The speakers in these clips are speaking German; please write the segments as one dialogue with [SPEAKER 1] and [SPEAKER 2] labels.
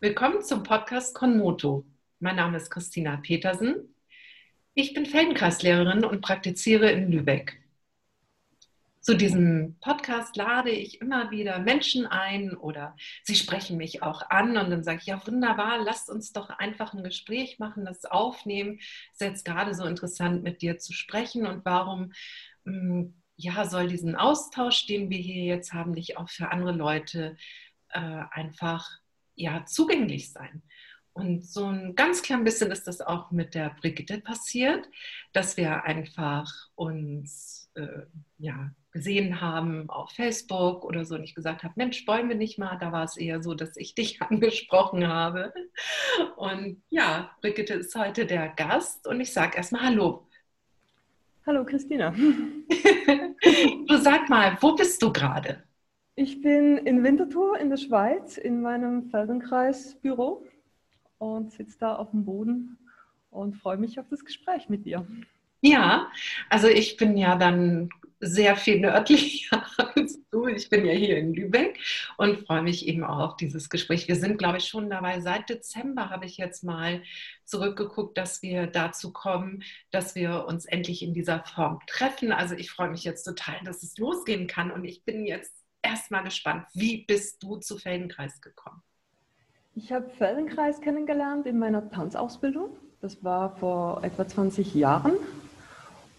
[SPEAKER 1] Willkommen zum Podcast Konmoto. Mein Name ist Christina Petersen. Ich bin Feldenkreislehrerin und praktiziere in Lübeck. Zu diesem Podcast lade ich immer wieder Menschen ein oder sie sprechen mich auch an und dann sage ich, ja wunderbar, lasst uns doch einfach ein Gespräch machen, das aufnehmen. Ist jetzt gerade so interessant, mit dir zu sprechen und warum hm, ja, soll diesen Austausch, den wir hier jetzt haben, nicht auch für andere Leute äh, einfach ja, zugänglich sein. Und so ein ganz klein bisschen ist das auch mit der Brigitte passiert, dass wir einfach uns äh, ja, gesehen haben auf Facebook oder so und ich gesagt habe, Mensch, wollen wir nicht mal? Da war es eher so, dass ich dich angesprochen habe. Und ja, Brigitte ist heute der Gast und ich sage erstmal Hallo.
[SPEAKER 2] Hallo Christina.
[SPEAKER 1] du sag mal, wo bist du gerade?
[SPEAKER 2] Ich bin in Winterthur in der Schweiz in meinem Feldenkreisbüro und sitze da auf dem Boden und freue mich auf das Gespräch mit dir.
[SPEAKER 1] Ja, also ich bin ja dann sehr viel nördlicher als du. Ich bin ja hier in Lübeck und freue mich eben auch auf dieses Gespräch. Wir sind, glaube ich, schon dabei. Seit Dezember habe ich jetzt mal zurückgeguckt, dass wir dazu kommen, dass wir uns endlich in dieser Form treffen. Also ich freue mich jetzt total, dass es losgehen kann und ich bin jetzt erstmal gespannt. Wie bist du zu Feldenkreis gekommen?
[SPEAKER 2] Ich habe Feldenkreis kennengelernt in meiner Tanzausbildung. Das war vor etwa 20 Jahren.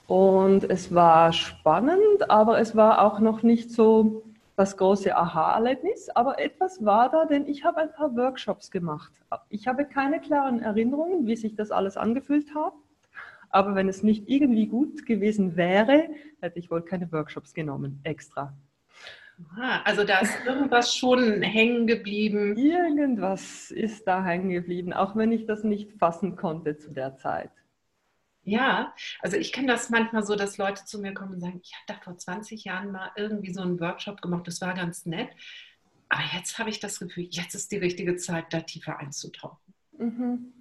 [SPEAKER 2] Und es war spannend, aber es war auch noch nicht so das große Aha-Erlebnis. Aber etwas war da, denn ich habe ein paar Workshops gemacht. Ich habe keine klaren Erinnerungen, wie sich das alles angefühlt hat. Aber wenn es nicht irgendwie gut gewesen wäre, hätte ich wohl keine Workshops genommen, extra.
[SPEAKER 1] Aha, also da ist irgendwas schon hängen geblieben.
[SPEAKER 2] Irgendwas ist da hängen geblieben, auch wenn ich das nicht fassen konnte zu der Zeit.
[SPEAKER 1] Ja, also ich kenne das manchmal so, dass Leute zu mir kommen und sagen, ich habe da vor 20 Jahren mal irgendwie so einen Workshop gemacht, das war ganz nett. Aber jetzt habe ich das Gefühl, jetzt ist die richtige Zeit, da tiefer einzutauchen. Mhm.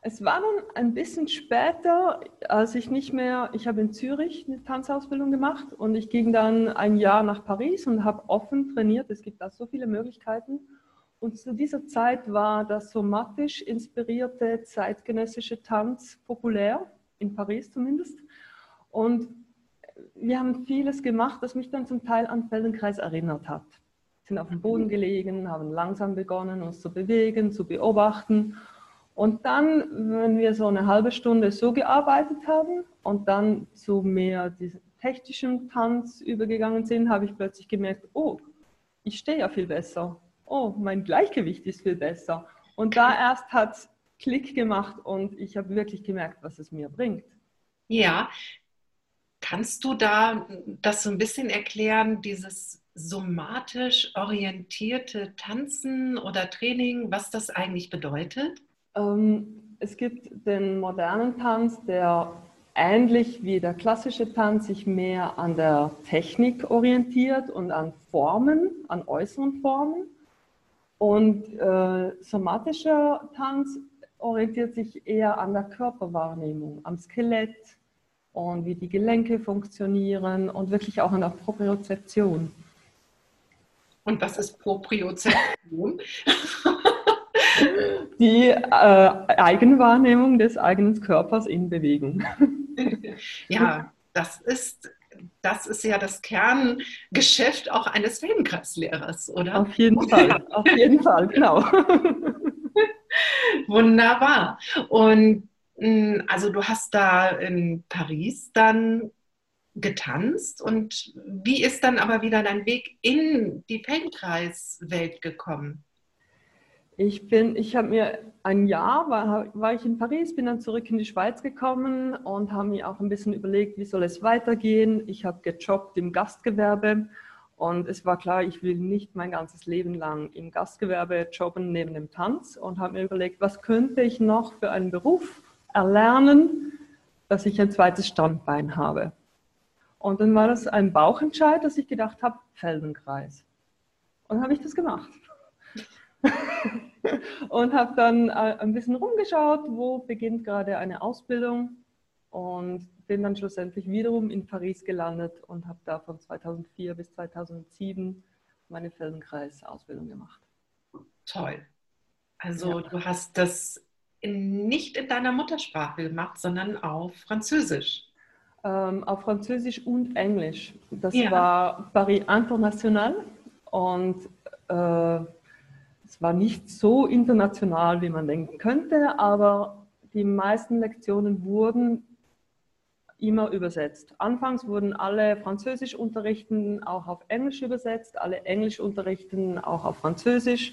[SPEAKER 2] Es war dann ein bisschen später, als ich nicht mehr, ich habe in Zürich eine Tanzausbildung gemacht und ich ging dann ein Jahr nach Paris und habe offen trainiert. Es gibt da so viele Möglichkeiten. Und zu dieser Zeit war das somatisch inspirierte zeitgenössische Tanz populär, in Paris zumindest. Und wir haben vieles gemacht, das mich dann zum Teil an Feldenkreis erinnert hat. Wir sind auf dem Boden gelegen, haben langsam begonnen, uns zu bewegen, zu beobachten. Und dann, wenn wir so eine halbe Stunde so gearbeitet haben und dann zu mehr diesem technischen Tanz übergegangen sind, habe ich plötzlich gemerkt, oh, ich stehe ja viel besser. Oh, mein Gleichgewicht ist viel besser. Und da erst hat es Klick gemacht und ich habe wirklich gemerkt, was es mir bringt.
[SPEAKER 1] Ja, kannst du da das so ein bisschen erklären, dieses somatisch orientierte Tanzen oder Training, was das eigentlich bedeutet?
[SPEAKER 2] Ähm, es gibt den modernen Tanz, der ähnlich wie der klassische Tanz sich mehr an der Technik orientiert und an Formen, an äußeren Formen. Und äh, somatischer Tanz orientiert sich eher an der Körperwahrnehmung, am Skelett und wie die Gelenke funktionieren und wirklich auch an der Propriozeption.
[SPEAKER 1] Und was ist Propriozeption?
[SPEAKER 2] die äh, Eigenwahrnehmung des eigenen Körpers in Bewegung.
[SPEAKER 1] Ja, das ist, das ist ja das Kerngeschäft auch eines Feldenkreislehrers, oder?
[SPEAKER 2] Auf jeden Fall, auf jeden Fall, genau.
[SPEAKER 1] Wunderbar. Und hm, also du hast da in Paris dann getanzt und wie ist dann aber wieder dein Weg in die Feldenkreiswelt gekommen?
[SPEAKER 2] Ich bin, ich habe mir ein Jahr war, war ich in Paris, bin dann zurück in die Schweiz gekommen und habe mir auch ein bisschen überlegt, wie soll es weitergehen. Ich habe gejobbt im Gastgewerbe und es war klar, ich will nicht mein ganzes Leben lang im Gastgewerbe jobben neben dem Tanz und habe mir überlegt, was könnte ich noch für einen Beruf erlernen, dass ich ein zweites Standbein habe. Und dann war das ein Bauchentscheid, dass ich gedacht habe, Feldenkreis. Und habe ich das gemacht. und habe dann äh, ein bisschen rumgeschaut, wo beginnt gerade eine Ausbildung und bin dann schlussendlich wiederum in Paris gelandet und habe da von 2004 bis 2007 meine Feldenkreis-Ausbildung gemacht.
[SPEAKER 1] Toll. Also ja. du hast das in, nicht in deiner Muttersprache gemacht, sondern auf Französisch.
[SPEAKER 2] Ähm, auf Französisch und Englisch. Das ja. war Paris International und äh, es war nicht so international, wie man denken könnte, aber die meisten Lektionen wurden immer übersetzt. Anfangs wurden alle Französisch unterrichten auch auf Englisch übersetzt, alle Englisch unterrichten auch auf Französisch.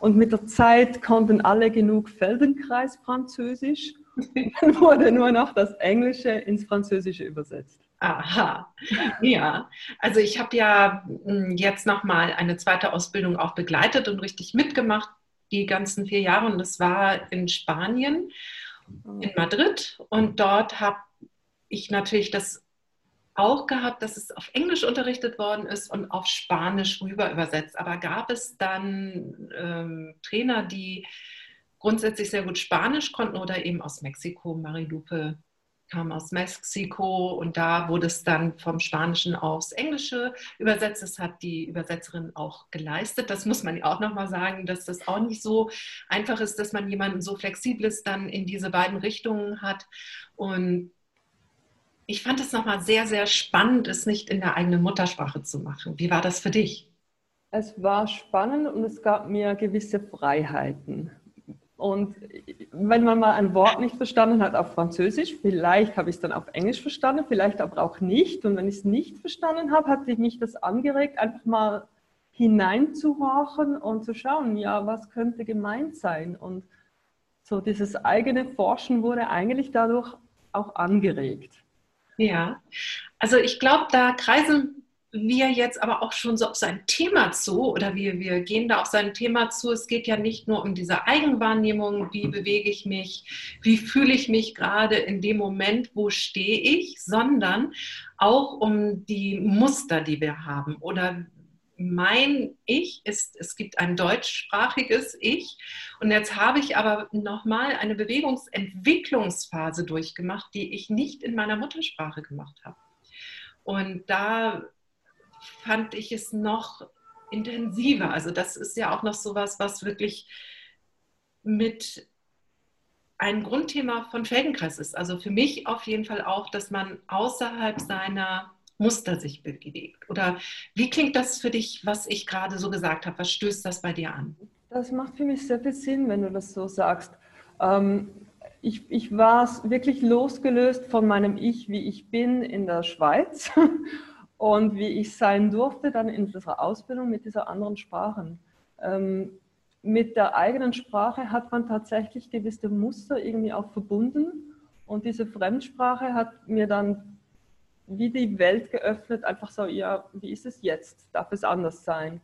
[SPEAKER 2] Und mit der Zeit konnten alle genug Feldenkreis Französisch. Dann wurde nur noch das Englische ins Französische übersetzt.
[SPEAKER 1] Aha, ja. Also ich habe ja hm, jetzt nochmal eine zweite Ausbildung auch begleitet und richtig mitgemacht, die ganzen vier Jahre. Und das war in Spanien, in Madrid. Und dort habe ich natürlich das auch gehabt, dass es auf Englisch unterrichtet worden ist und auf Spanisch rüber übersetzt. Aber gab es dann ähm, Trainer, die grundsätzlich sehr gut Spanisch konnten oder eben aus Mexiko, Marilupe kam aus Mexiko und da wurde es dann vom Spanischen aufs Englische übersetzt. Das hat die Übersetzerin auch geleistet. Das muss man auch nochmal sagen, dass das auch nicht so einfach ist, dass man jemanden so flexibles dann in diese beiden Richtungen hat. Und ich fand es nochmal sehr, sehr spannend, es nicht in der eigenen Muttersprache zu machen. Wie war das für dich?
[SPEAKER 2] Es war spannend und es gab mir gewisse Freiheiten. Und wenn man mal ein Wort nicht verstanden hat auf Französisch, vielleicht habe ich es dann auf Englisch verstanden, vielleicht aber auch nicht. Und wenn ich es nicht verstanden habe, hat mich das angeregt, einfach mal hineinzuhorchen und zu schauen, ja, was könnte gemeint sein. Und so dieses eigene Forschen wurde eigentlich dadurch auch angeregt.
[SPEAKER 1] Ja, also ich glaube, da kreisen wir jetzt aber auch schon so auf sein Thema zu oder wir, wir gehen da auf sein Thema zu. Es geht ja nicht nur um diese Eigenwahrnehmung, wie bewege ich mich, wie fühle ich mich gerade in dem Moment, wo stehe ich, sondern auch um die Muster, die wir haben oder mein Ich ist, es gibt ein deutschsprachiges Ich. Und jetzt habe ich aber nochmal eine Bewegungsentwicklungsphase durchgemacht, die ich nicht in meiner Muttersprache gemacht habe. Und da fand ich es noch intensiver. Also das ist ja auch noch so was, was wirklich mit ein Grundthema von Feldenkreis ist. Also für mich auf jeden Fall auch, dass man außerhalb seiner Muster sich bewegt? Oder wie klingt das für dich, was ich gerade so gesagt habe? Was stößt das bei dir an?
[SPEAKER 2] Das macht für mich sehr viel Sinn, wenn du das so sagst. Ähm, ich, ich war wirklich losgelöst von meinem Ich, wie ich bin in der Schweiz und wie ich sein durfte dann in dieser Ausbildung mit dieser anderen Sprachen. Ähm, mit der eigenen Sprache hat man tatsächlich gewisse Muster irgendwie auch verbunden und diese Fremdsprache hat mir dann wie die Welt geöffnet, einfach so, ja, wie ist es jetzt? Darf es anders sein?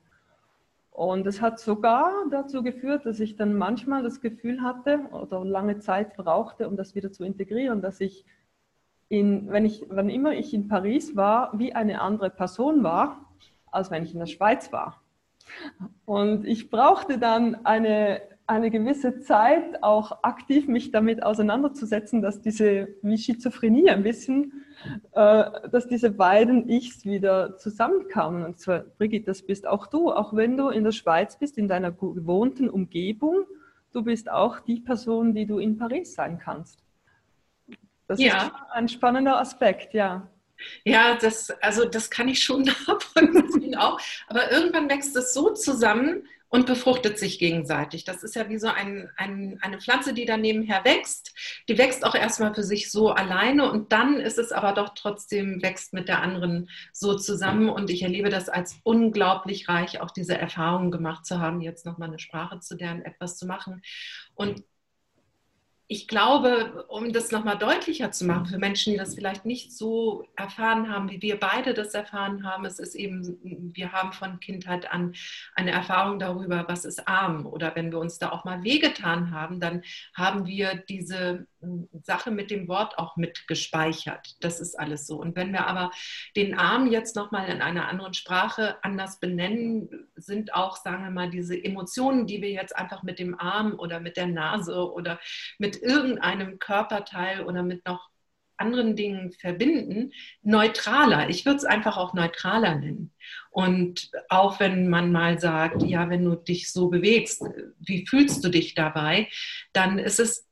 [SPEAKER 2] Und es hat sogar dazu geführt, dass ich dann manchmal das Gefühl hatte oder lange Zeit brauchte, um das wieder zu integrieren, dass ich in, wenn ich, wann immer ich in Paris war, wie eine andere Person war, als wenn ich in der Schweiz war. Und ich brauchte dann eine, eine gewisse Zeit, auch aktiv mich damit auseinanderzusetzen, dass diese wie Schizophrenie ein bisschen äh, dass diese beiden Ichs wieder zusammenkamen. Und zwar, Brigitte, das bist auch du, auch wenn du in der Schweiz bist, in deiner gewohnten Umgebung, du bist auch die Person, die du in Paris sein kannst. Das ja. ist ein spannender Aspekt, ja.
[SPEAKER 1] Ja, das, also das kann ich schon nachvollziehen auch. Aber irgendwann wächst es so zusammen, und befruchtet sich gegenseitig. Das ist ja wie so ein, ein, eine Pflanze, die dann nebenher wächst. Die wächst auch erstmal für sich so alleine und dann ist es aber doch trotzdem wächst mit der anderen so zusammen. Und ich erlebe das als unglaublich reich, auch diese Erfahrung gemacht zu haben, jetzt nochmal eine Sprache zu lernen, etwas zu machen. Und ich glaube, um das nochmal deutlicher zu machen für Menschen, die das vielleicht nicht so erfahren haben, wie wir beide das erfahren haben, es ist eben, wir haben von Kindheit an eine Erfahrung darüber, was ist arm. Oder wenn wir uns da auch mal wehgetan haben, dann haben wir diese Sache mit dem Wort auch mit gespeichert. Das ist alles so. Und wenn wir aber den Arm jetzt nochmal in einer anderen Sprache anders benennen, sind auch, sagen wir mal, diese Emotionen, die wir jetzt einfach mit dem Arm oder mit der Nase oder mit irgendeinem Körperteil oder mit noch anderen Dingen verbinden, neutraler. Ich würde es einfach auch neutraler nennen. Und auch wenn man mal sagt, ja, wenn du dich so bewegst, wie fühlst du dich dabei, dann ist es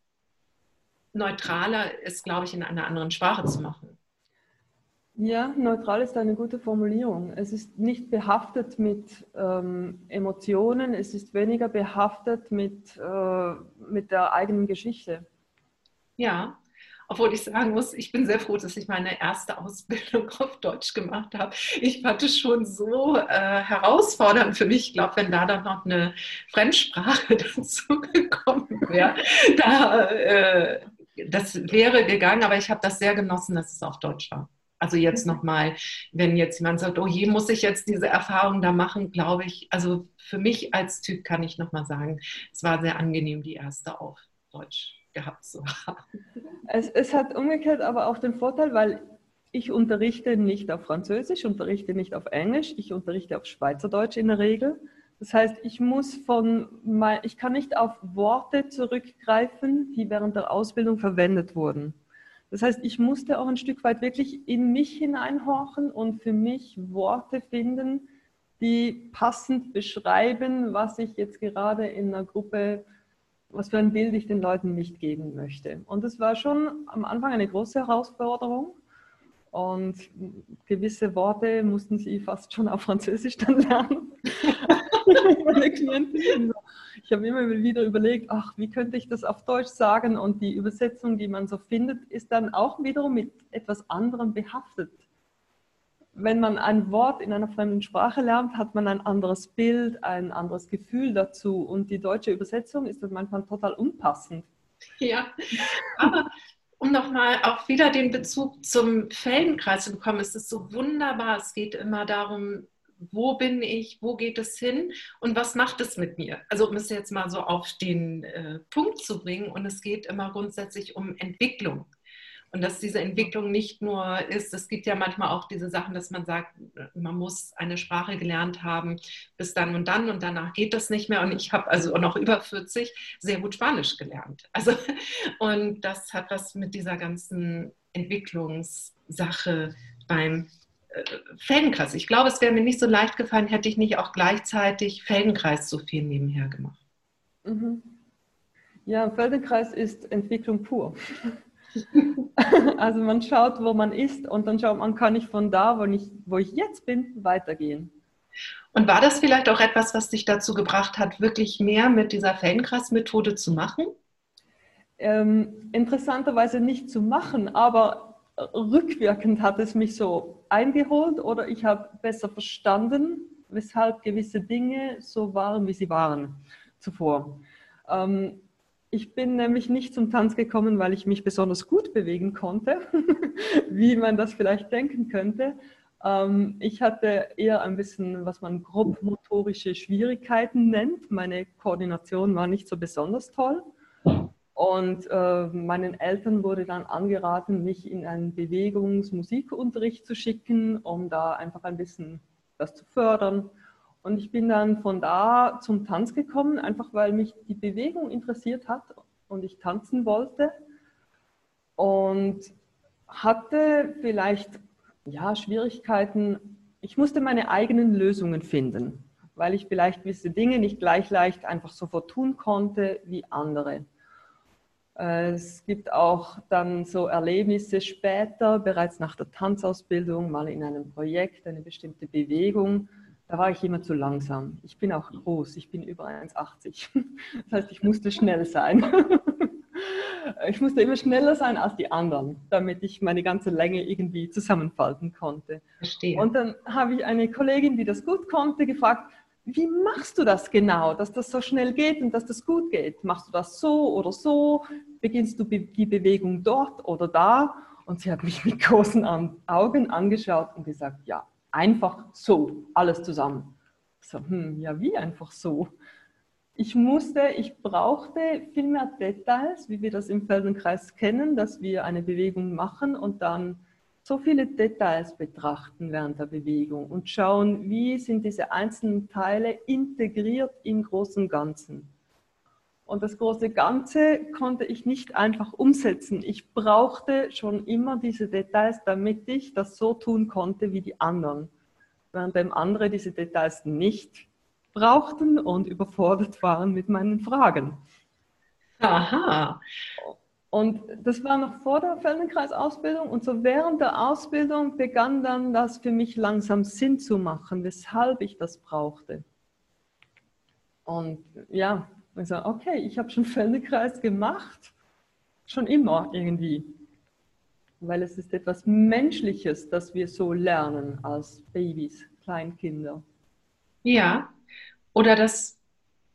[SPEAKER 1] neutraler, es, glaube ich, in einer anderen Sprache zu machen.
[SPEAKER 2] Ja, neutral ist eine gute Formulierung. Es ist nicht behaftet mit ähm, Emotionen, es ist weniger behaftet mit, äh, mit der eigenen Geschichte.
[SPEAKER 1] Ja, obwohl ich sagen muss, ich bin sehr froh, dass ich meine erste Ausbildung auf Deutsch gemacht habe. Ich fand es schon so äh, herausfordernd für mich. Ich glaube, wenn da dann noch eine Fremdsprache dazu gekommen wäre, da, äh, das wäre gegangen. Aber ich habe das sehr genossen, dass es auf Deutsch war. Also jetzt mhm. nochmal, wenn jetzt jemand sagt, oh je, muss ich jetzt diese Erfahrung da machen, glaube ich, also für mich als Typ kann ich nochmal sagen, es war sehr angenehm, die erste auf Deutsch gehabt zu haben.
[SPEAKER 2] Es, es hat umgekehrt aber auch den Vorteil, weil ich unterrichte nicht auf Französisch, unterrichte nicht auf Englisch, ich unterrichte auf Schweizerdeutsch in der Regel. Das heißt, ich muss von, ich kann nicht auf Worte zurückgreifen, die während der Ausbildung verwendet wurden. Das heißt, ich musste auch ein Stück weit wirklich in mich hineinhorchen und für mich Worte finden, die passend beschreiben, was ich jetzt gerade in einer Gruppe, was für ein Bild ich den Leuten nicht geben möchte. Und es war schon am Anfang eine große Herausforderung. Und gewisse Worte mussten sie fast schon auf Französisch dann lernen. Meine Klientin ich habe immer wieder überlegt, ach, wie könnte ich das auf Deutsch sagen? Und die Übersetzung, die man so findet, ist dann auch wiederum mit etwas anderem behaftet. Wenn man ein Wort in einer fremden Sprache lernt, hat man ein anderes Bild, ein anderes Gefühl dazu. Und die deutsche Übersetzung ist dann manchmal total unpassend.
[SPEAKER 1] Ja, aber um nochmal auch wieder den Bezug zum Feldenkreis zu bekommen, ist es so wunderbar. Es geht immer darum, wo bin ich, wo geht es hin und was macht es mit mir? Also um es jetzt mal so auf den äh, Punkt zu bringen und es geht immer grundsätzlich um Entwicklung. Und dass diese Entwicklung nicht nur ist, es gibt ja manchmal auch diese Sachen, dass man sagt, man muss eine Sprache gelernt haben bis dann und dann und danach geht das nicht mehr. Und ich habe also noch über 40 sehr gut Spanisch gelernt. Also, und das hat was mit dieser ganzen Entwicklungssache beim Feldenkreis. Ich glaube, es wäre mir nicht so leicht gefallen, hätte ich nicht auch gleichzeitig Feldenkreis so viel nebenher gemacht.
[SPEAKER 2] Mhm. Ja, Feldenkreis ist Entwicklung pur. also man schaut, wo man ist und dann schaut man, kann ich von da, wo ich, wo ich jetzt bin, weitergehen.
[SPEAKER 1] Und war das vielleicht auch etwas, was dich dazu gebracht hat, wirklich mehr mit dieser Feldenkreis-Methode zu machen?
[SPEAKER 2] Ähm, interessanterweise nicht zu machen, aber rückwirkend hat es mich so eingeholt oder ich habe besser verstanden, weshalb gewisse Dinge so waren, wie sie waren zuvor. Ähm, ich bin nämlich nicht zum Tanz gekommen, weil ich mich besonders gut bewegen konnte, wie man das vielleicht denken könnte. Ähm, ich hatte eher ein bisschen, was man grobmotorische Schwierigkeiten nennt. Meine Koordination war nicht so besonders toll. Und äh, meinen Eltern wurde dann angeraten, mich in einen Bewegungsmusikunterricht zu schicken, um da einfach ein bisschen das zu fördern. Und ich bin dann von da zum Tanz gekommen, einfach weil mich die Bewegung interessiert hat und ich tanzen wollte. Und hatte vielleicht ja, Schwierigkeiten. Ich musste meine eigenen Lösungen finden, weil ich vielleicht gewisse Dinge nicht gleich leicht einfach sofort tun konnte wie andere. Es gibt auch dann so Erlebnisse später, bereits nach der Tanzausbildung, mal in einem Projekt, eine bestimmte Bewegung. Da war ich immer zu langsam. Ich bin auch groß, ich bin über 1,80. Das heißt, ich musste schnell sein. Ich musste immer schneller sein als die anderen, damit ich meine ganze Länge irgendwie zusammenfalten konnte. Verstehe. Und dann habe ich eine Kollegin, die das gut konnte, gefragt, wie machst du das genau, dass das so schnell geht und dass das gut geht? Machst du das so oder so? Beginnst du die Bewegung dort oder da? Und sie hat mich mit großen Augen angeschaut und gesagt, ja, einfach so, alles zusammen. So, hm, ja, wie einfach so? Ich musste, ich brauchte viel mehr Details, wie wir das im Feldenkreis kennen, dass wir eine Bewegung machen und dann so viele Details betrachten während der Bewegung und schauen, wie sind diese einzelnen Teile integriert im großen Ganzen. Und das große Ganze konnte ich nicht einfach umsetzen. Ich brauchte schon immer diese Details, damit ich das so tun konnte wie die anderen. Während andere diese Details nicht brauchten und überfordert waren mit meinen Fragen.
[SPEAKER 1] Aha.
[SPEAKER 2] Und das war noch vor der Feldenkreisausbildung und so während der Ausbildung begann dann das für mich langsam Sinn zu machen, weshalb ich das brauchte. Und ja, ich sage, okay, ich habe schon Feldenkreis gemacht, schon immer irgendwie. Weil es ist etwas Menschliches, dass wir so lernen als Babys, Kleinkinder.
[SPEAKER 1] Ja, oder das,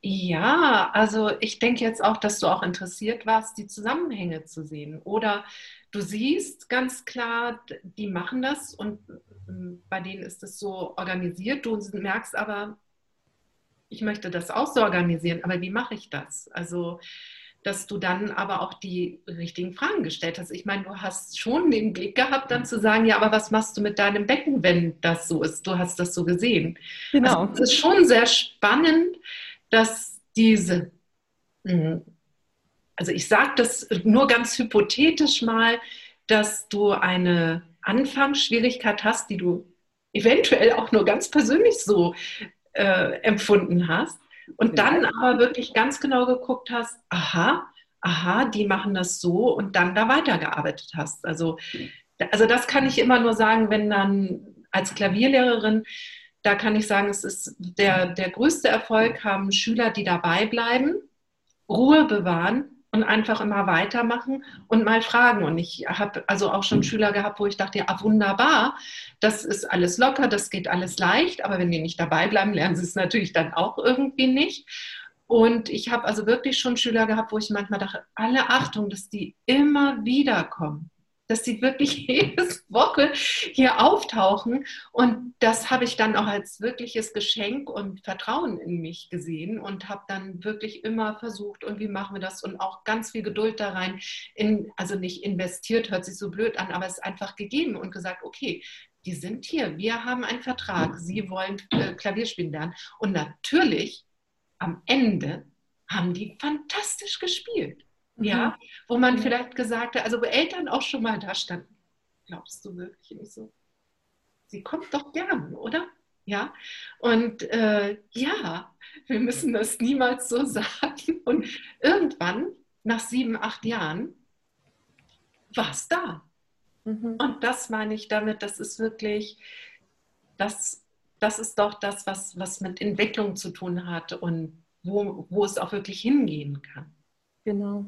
[SPEAKER 1] ja, also ich denke jetzt auch, dass du auch interessiert warst, die Zusammenhänge zu sehen. Oder du siehst ganz klar, die machen das und ähm, bei denen ist es so organisiert. Du merkst aber, ich möchte das auch so organisieren, aber wie mache ich das? Also, dass du dann aber auch die richtigen Fragen gestellt hast. Ich meine, du hast schon den Blick gehabt, dann zu sagen, ja, aber was machst du mit deinem Becken, wenn das so ist? Du hast das so gesehen. Genau. Also, es ist schon sehr spannend, dass diese, hm, also ich sage das nur ganz hypothetisch mal, dass du eine Anfangsschwierigkeit hast, die du eventuell auch nur ganz persönlich so äh, empfunden hast und dann aber wirklich ganz genau geguckt hast, aha, aha, die machen das so und dann da weitergearbeitet hast. Also, also das kann ich immer nur sagen, wenn dann als Klavierlehrerin, da kann ich sagen, es ist der, der größte Erfolg haben Schüler, die dabei bleiben, Ruhe bewahren und einfach immer weitermachen und mal fragen. Und ich habe also auch schon Schüler gehabt, wo ich dachte, ja, wunderbar, das ist alles locker, das geht alles leicht, aber wenn die nicht dabei bleiben, lernen sie es natürlich dann auch irgendwie nicht. Und ich habe also wirklich schon Schüler gehabt, wo ich manchmal dachte, alle Achtung, dass die immer wieder kommen dass sie wirklich jede Woche hier auftauchen. Und das habe ich dann auch als wirkliches Geschenk und Vertrauen in mich gesehen und habe dann wirklich immer versucht, und wie machen wir das? Und auch ganz viel Geduld da rein, in, also nicht investiert, hört sich so blöd an, aber es ist einfach gegeben und gesagt, okay, die sind hier, wir haben einen Vertrag, sie wollen äh, Klavier spielen lernen. Und natürlich, am Ende haben die fantastisch gespielt. Ja, mhm. wo man vielleicht gesagt hat, also wo Eltern auch schon mal da standen, glaubst du wirklich nicht so? Sie kommt doch gern, oder? Ja, und äh, ja, wir müssen das niemals so sagen. Und irgendwann, nach sieben, acht Jahren, war es da. Mhm. Und das meine ich damit, das ist wirklich, das, das ist doch das, was, was mit Entwicklung zu tun hat und wo, wo es auch wirklich hingehen kann.
[SPEAKER 2] Genau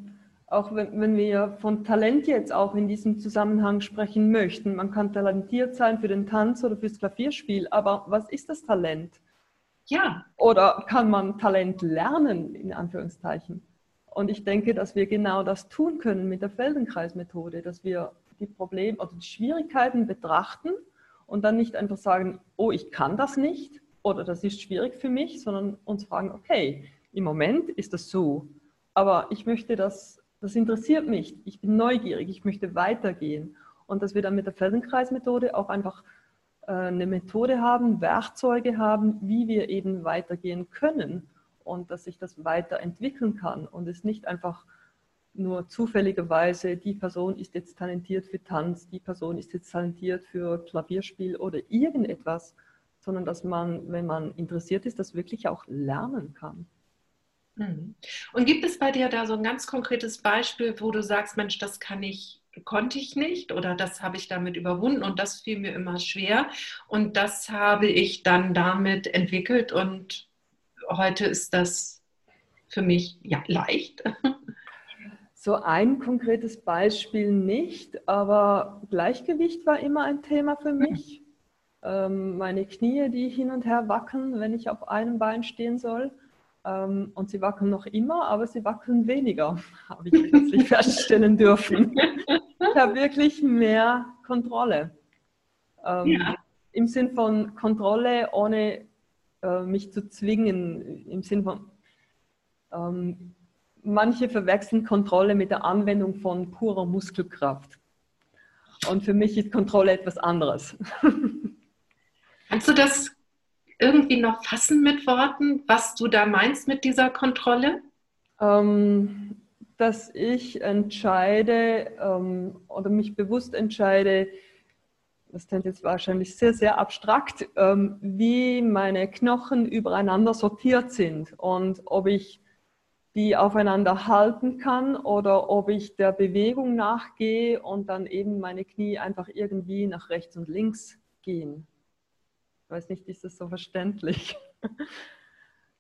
[SPEAKER 2] auch wenn, wenn wir von Talent jetzt auch in diesem Zusammenhang sprechen möchten. Man kann talentiert sein für den Tanz oder fürs Klavierspiel, aber was ist das Talent?
[SPEAKER 1] Ja.
[SPEAKER 2] Oder kann man Talent lernen, in Anführungszeichen? Und ich denke, dass wir genau das tun können mit der Feldenkreismethode, dass wir die Probleme oder die Schwierigkeiten betrachten und dann nicht einfach sagen, oh, ich kann das nicht oder das ist schwierig für mich, sondern uns fragen, okay, im Moment ist das so, aber ich möchte das das interessiert mich, ich bin neugierig, ich möchte weitergehen. Und dass wir dann mit der Feldenkreismethode auch einfach äh, eine Methode haben, Werkzeuge haben, wie wir eben weitergehen können und dass sich das weiterentwickeln kann und es nicht einfach nur zufälligerweise, die Person ist jetzt talentiert für Tanz, die Person ist jetzt talentiert für Klavierspiel oder irgendetwas, sondern dass man, wenn man interessiert ist, das wirklich auch lernen kann.
[SPEAKER 1] Mhm. Und gibt es bei dir da so ein ganz konkretes Beispiel, wo du sagst, Mensch, das kann ich, konnte ich nicht oder das habe ich damit überwunden und das fiel mir immer schwer und das habe ich dann damit entwickelt und heute ist das für mich ja leicht.
[SPEAKER 2] So ein konkretes Beispiel nicht, aber Gleichgewicht war immer ein Thema für mich. Mhm. meine Knie, die hin und her wackeln, wenn ich auf einem Bein stehen soll. Ähm, und sie wackeln noch immer, aber sie wackeln weniger, habe ich plötzlich feststellen dürfen. Ich habe wirklich mehr Kontrolle. Ähm, ja. Im Sinn von Kontrolle, ohne äh, mich zu zwingen, im Sinn von, ähm, manche verwechseln Kontrolle mit der Anwendung von purer Muskelkraft. Und für mich ist Kontrolle etwas anderes.
[SPEAKER 1] Kannst du das irgendwie noch fassen mit Worten, was du da meinst mit dieser Kontrolle?
[SPEAKER 2] Ähm, dass ich entscheide ähm, oder mich bewusst entscheide, das klingt jetzt wahrscheinlich sehr, sehr abstrakt, ähm, wie meine Knochen übereinander sortiert sind und ob ich die aufeinander halten kann oder ob ich der Bewegung nachgehe und dann eben meine Knie einfach irgendwie nach rechts und links gehen. Ich weiß nicht, ist das so verständlich?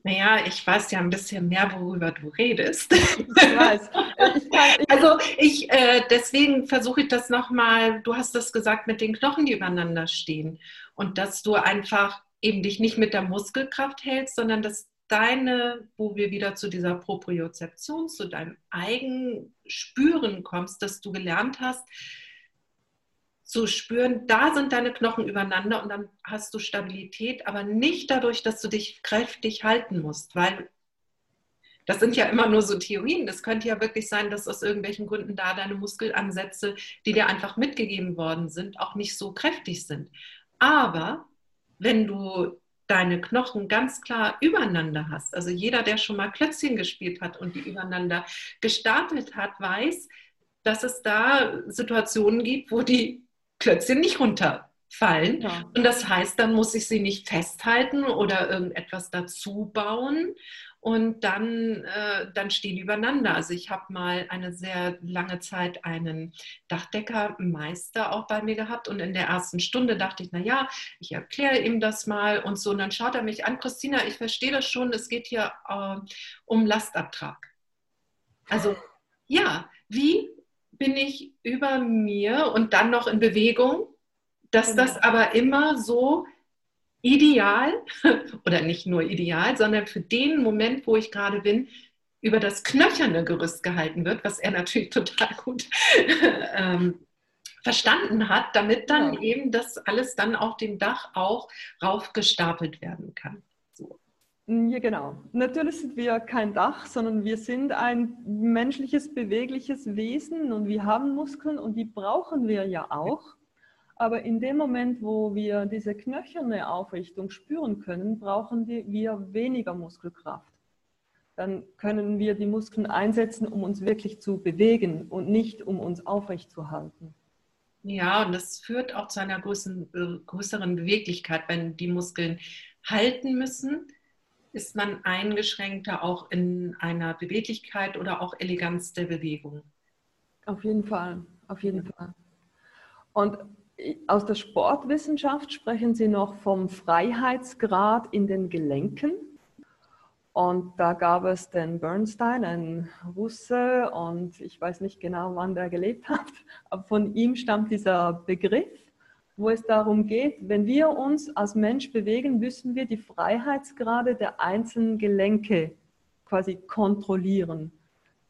[SPEAKER 1] Naja, ich weiß ja ein bisschen mehr, worüber du redest. Ich weiß. Ich kann, ich also ich, äh, deswegen versuche ich das nochmal, du hast das gesagt, mit den Knochen, die übereinander stehen. Und dass du einfach eben dich nicht mit der Muskelkraft hältst, sondern dass deine, wo wir wieder zu dieser Propriozeption, zu deinem eigenen Spüren kommst, dass du gelernt hast, zu spüren, da sind deine Knochen übereinander und dann hast du Stabilität, aber nicht dadurch, dass du dich kräftig halten musst, weil das sind ja immer nur so Theorien. Das könnte ja wirklich sein, dass aus irgendwelchen Gründen da deine Muskelansätze, die dir einfach mitgegeben worden sind, auch nicht so kräftig sind. Aber wenn du deine Knochen ganz klar übereinander hast, also jeder, der schon mal Klötzchen gespielt hat und die übereinander gestartet hat, weiß, dass es da Situationen gibt, wo die Klötzchen nicht runterfallen. Ja. Und das heißt, dann muss ich sie nicht festhalten oder irgendetwas dazu bauen. Und dann, äh, dann stehen die übereinander. Also ich habe mal eine sehr lange Zeit einen Dachdeckermeister auch bei mir gehabt. Und in der ersten Stunde dachte ich, naja, ich erkläre ihm das mal und so. Und dann schaut er mich an, Christina, ich verstehe das schon, es geht hier äh, um Lastabtrag. Also ja, wie bin ich über mir und dann noch in Bewegung, dass genau. das aber immer so ideal oder nicht nur ideal, sondern für den Moment, wo ich gerade bin, über das knöcherne Gerüst gehalten wird, was er natürlich total gut ähm, verstanden hat, damit dann ja. eben das alles dann auf dem Dach auch raufgestapelt werden kann.
[SPEAKER 2] Ja, genau. Natürlich sind wir kein Dach, sondern wir sind ein menschliches, bewegliches Wesen und wir haben Muskeln und die brauchen wir ja auch. Aber in dem Moment, wo wir diese knöcherne Aufrichtung spüren können, brauchen wir weniger Muskelkraft. Dann können wir die Muskeln einsetzen, um uns wirklich zu bewegen und nicht um uns aufrecht zu halten.
[SPEAKER 1] Ja, und das führt auch zu einer größeren, größeren Beweglichkeit, wenn die Muskeln halten müssen ist man eingeschränkter auch in einer Beweglichkeit oder auch Eleganz der Bewegung.
[SPEAKER 2] Auf jeden Fall, auf jeden Fall. Und aus der Sportwissenschaft sprechen Sie noch vom Freiheitsgrad in den Gelenken. Und da gab es den Bernstein, ein Russe, und ich weiß nicht genau, wann der gelebt hat, aber von ihm stammt dieser Begriff wo es darum geht, wenn wir uns als Mensch bewegen, müssen wir die Freiheitsgrade der einzelnen Gelenke quasi kontrollieren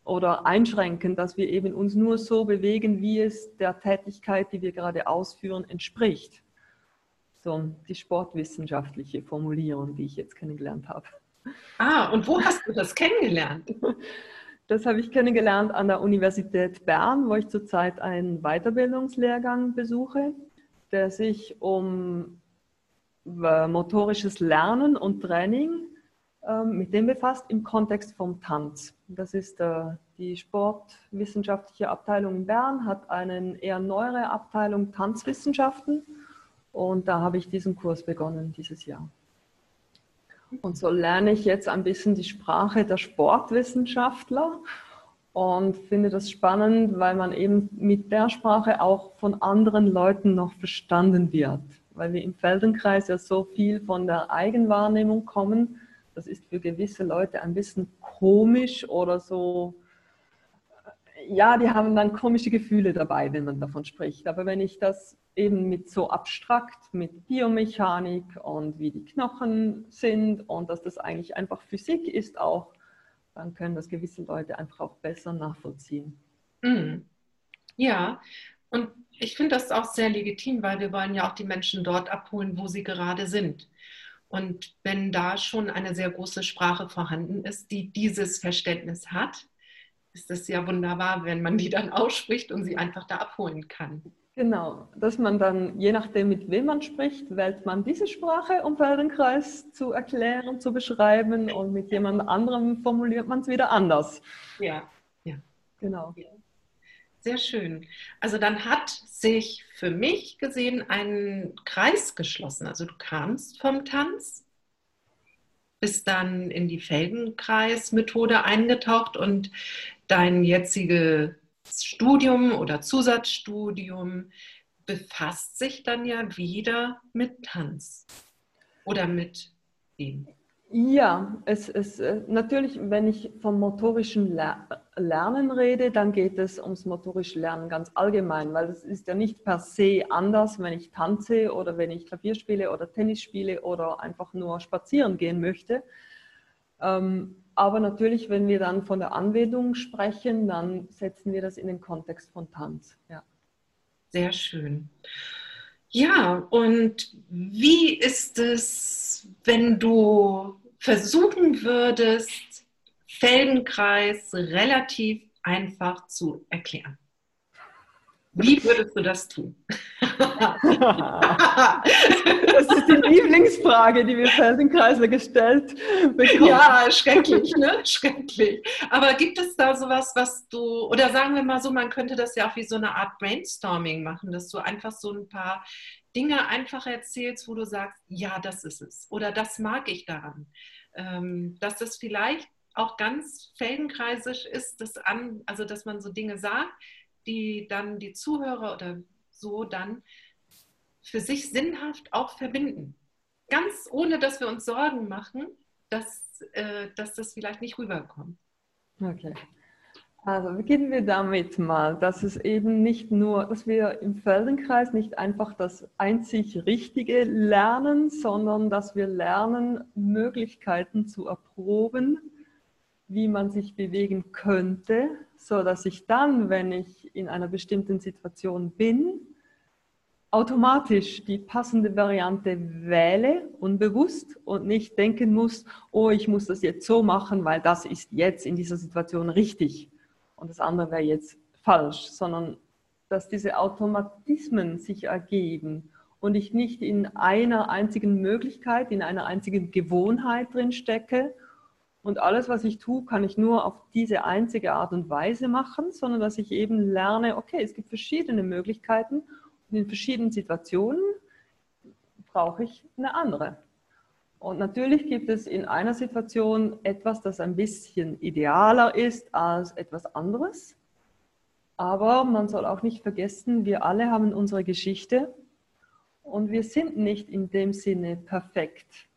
[SPEAKER 2] oder einschränken, dass wir eben uns nur so bewegen, wie es der Tätigkeit, die wir gerade ausführen, entspricht. So die sportwissenschaftliche Formulierung, die ich jetzt kennengelernt habe.
[SPEAKER 1] Ah, und wo hast du das kennengelernt?
[SPEAKER 2] Das habe ich kennengelernt an der Universität Bern, wo ich zurzeit einen Weiterbildungslehrgang besuche der sich um äh, motorisches Lernen und Training äh, mit dem befasst im Kontext vom Tanz. Das ist äh, die sportwissenschaftliche Abteilung in Bern, hat eine eher neuere Abteilung Tanzwissenschaften und da habe ich diesen Kurs begonnen dieses Jahr. Und so lerne ich jetzt ein bisschen die Sprache der Sportwissenschaftler und finde das spannend, weil man eben mit der Sprache auch von anderen Leuten noch verstanden wird, weil wir im Feldenkreis ja so viel von der Eigenwahrnehmung kommen. Das ist für gewisse Leute ein bisschen komisch oder so. Ja, die haben dann komische Gefühle dabei, wenn man davon spricht. Aber wenn ich das eben mit so abstrakt, mit Biomechanik und wie die Knochen sind und dass das eigentlich einfach Physik ist auch, dann können das gewisse Leute einfach auch besser nachvollziehen.
[SPEAKER 1] Mhm. Ja, und ich finde das auch sehr legitim, weil wir wollen ja auch die Menschen dort abholen, wo sie gerade sind. Und wenn da schon eine sehr große Sprache vorhanden ist, die dieses Verständnis hat, ist es ja wunderbar, wenn man die dann ausspricht und sie einfach da abholen kann.
[SPEAKER 2] Genau, dass man dann, je nachdem mit wem man spricht, wählt man diese Sprache, um Feldenkreis zu erklären, zu beschreiben und mit jemand anderem formuliert man es wieder anders.
[SPEAKER 1] Ja, ja.
[SPEAKER 2] Genau.
[SPEAKER 1] Sehr schön. Also dann hat sich für mich gesehen ein Kreis geschlossen. Also du kamst vom Tanz, bist dann in die Feldenkreis-Methode eingetaucht und dein jetziges Studium oder Zusatzstudium befasst sich dann ja wieder mit Tanz oder mit dem.
[SPEAKER 2] Ja, es ist äh, natürlich, wenn ich vom motorischen Lernen rede, dann geht es ums motorische Lernen ganz allgemein, weil es ist ja nicht per se anders, wenn ich tanze oder wenn ich Klavier spiele oder Tennis spiele oder einfach nur spazieren gehen möchte. Ähm, aber natürlich, wenn wir dann von der Anwendung sprechen, dann setzen wir das in den Kontext von Tanz. Ja.
[SPEAKER 1] Sehr schön. Ja, und wie ist es, wenn du versuchen würdest, Feldenkreis relativ einfach zu erklären. Wie würdest du das tun? das
[SPEAKER 2] ist die Lieblingsfrage, die wir Feldenkreisler gestellt
[SPEAKER 1] bekommen. Ja, schrecklich, ne? Schrecklich. Aber gibt es da sowas, was du, oder sagen wir mal so, man könnte das ja auch wie so eine Art Brainstorming machen, dass du einfach so ein paar Dinge einfach erzählst, wo du sagst, ja, das ist es. Oder das mag ich daran. Ähm, dass das vielleicht auch ganz feldenkreisisch ist, dass, an, also dass man so Dinge sagt, die dann die Zuhörer oder so dann für sich sinnhaft auch verbinden. Ganz ohne, dass wir uns Sorgen machen, dass, äh, dass das vielleicht nicht rüberkommt.
[SPEAKER 2] Okay. Also beginnen wir damit mal, dass es eben nicht nur, dass wir im Feldenkreis nicht einfach das einzig Richtige lernen, sondern dass wir lernen, Möglichkeiten zu erproben, wie man sich bewegen könnte, so dass ich dann, wenn ich in einer bestimmten Situation bin, automatisch die passende Variante wähle, unbewusst und nicht denken muss, oh, ich muss das jetzt so machen, weil das ist jetzt in dieser Situation richtig und das andere wäre jetzt falsch, sondern dass diese Automatismen sich ergeben und ich nicht in einer einzigen Möglichkeit, in einer einzigen Gewohnheit drin stecke und alles, was ich tue, kann ich nur auf diese einzige Art und Weise machen, sondern dass ich eben lerne, okay, es gibt verschiedene Möglichkeiten und in verschiedenen Situationen brauche ich eine andere. Und natürlich gibt es in einer Situation etwas, das ein bisschen idealer ist als etwas anderes. Aber man soll auch nicht vergessen, wir alle haben unsere Geschichte und wir sind nicht in dem Sinne perfekt.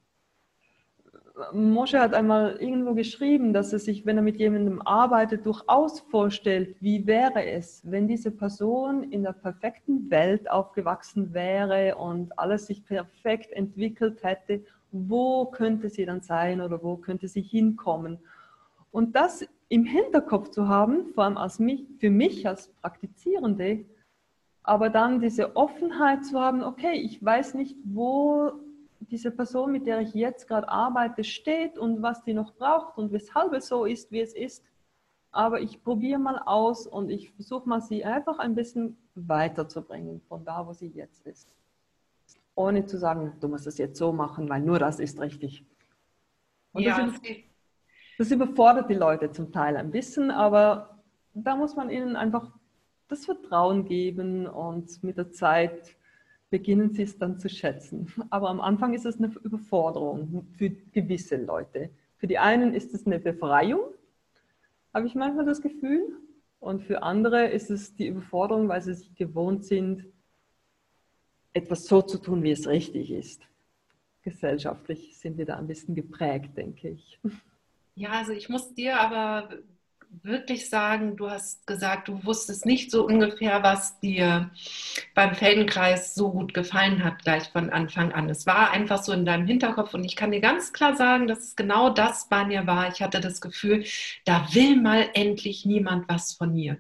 [SPEAKER 2] Mosche hat einmal irgendwo geschrieben, dass er sich, wenn er mit jemandem arbeitet, durchaus vorstellt, wie wäre es, wenn diese Person in der perfekten Welt aufgewachsen wäre und alles sich perfekt entwickelt hätte wo könnte sie dann sein oder wo könnte sie hinkommen. Und das im Hinterkopf zu haben, vor allem als mich, für mich als Praktizierende, aber dann diese Offenheit zu haben, okay, ich weiß nicht, wo diese Person, mit der ich jetzt gerade arbeite, steht und was die noch braucht und weshalb es so ist, wie es ist. Aber ich probiere mal aus und ich versuche mal, sie einfach ein bisschen weiterzubringen von da, wo sie jetzt ist ohne zu sagen, du musst es jetzt so machen, weil nur das ist richtig. Und ja, das, das überfordert die Leute zum Teil ein bisschen, aber da muss man ihnen einfach das Vertrauen geben und mit der Zeit beginnen sie es dann zu schätzen. Aber am Anfang ist es eine Überforderung für gewisse Leute. Für die einen ist es eine Befreiung, habe ich manchmal das Gefühl. Und für andere ist es die Überforderung, weil sie sich gewohnt sind, etwas so zu tun, wie es richtig ist. Gesellschaftlich sind wir da ein bisschen geprägt, denke ich.
[SPEAKER 1] Ja, also ich muss dir aber wirklich sagen, du hast gesagt, du wusstest nicht so ungefähr, was dir beim Feldenkreis so gut gefallen hat, gleich von Anfang an. Es war einfach so in deinem Hinterkopf und ich kann dir ganz klar sagen, dass es genau das bei mir war. Ich hatte das Gefühl, da will mal endlich niemand was von mir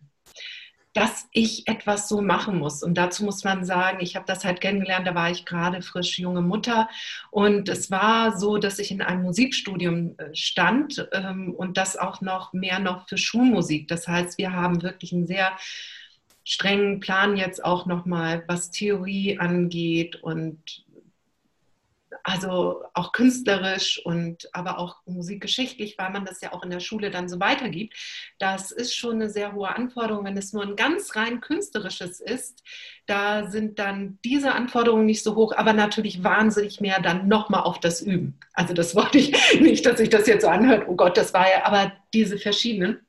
[SPEAKER 1] dass ich etwas so machen muss. Und dazu muss man sagen, ich habe das halt kennengelernt, da war ich gerade frisch junge Mutter und es war so, dass ich in einem Musikstudium äh, stand ähm, und das auch noch mehr noch für Schulmusik. Das heißt, wir haben wirklich ein sehr strengen Plan jetzt auch nochmal, was Theorie angeht und also auch künstlerisch und aber auch musikgeschichtlich, weil man das ja auch in der Schule dann so weitergibt. Das ist schon eine sehr hohe Anforderung. Wenn es nur ein ganz rein künstlerisches ist, da sind dann diese Anforderungen nicht so hoch, aber natürlich wahnsinnig mehr dann nochmal auf das Üben. Also das wollte ich nicht, dass sich das jetzt so anhört, oh Gott, das war ja, aber diese verschiedenen.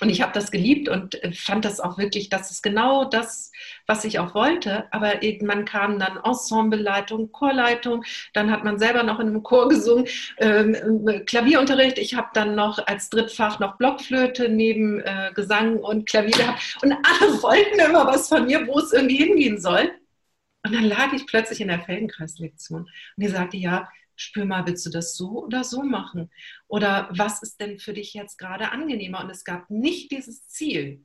[SPEAKER 1] Und ich habe das geliebt und äh, fand das auch wirklich, das ist genau das, was ich auch wollte. Aber irgendwann kam dann Ensembleleitung, Chorleitung, dann hat man selber noch in einem Chor gesungen, ähm, äh, Klavierunterricht. Ich habe dann noch als Drittfach noch Blockflöte neben äh, Gesang und Klavier gehabt. Und alle wollten immer was von mir, wo es irgendwie hingehen soll. Und dann lag ich plötzlich in der Feldenkreislektion und die sagte, ja, spür mal, willst du das so oder so machen? Oder was ist denn für dich jetzt gerade angenehmer? Und es gab nicht dieses Ziel.